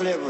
Speaker 19: следовать.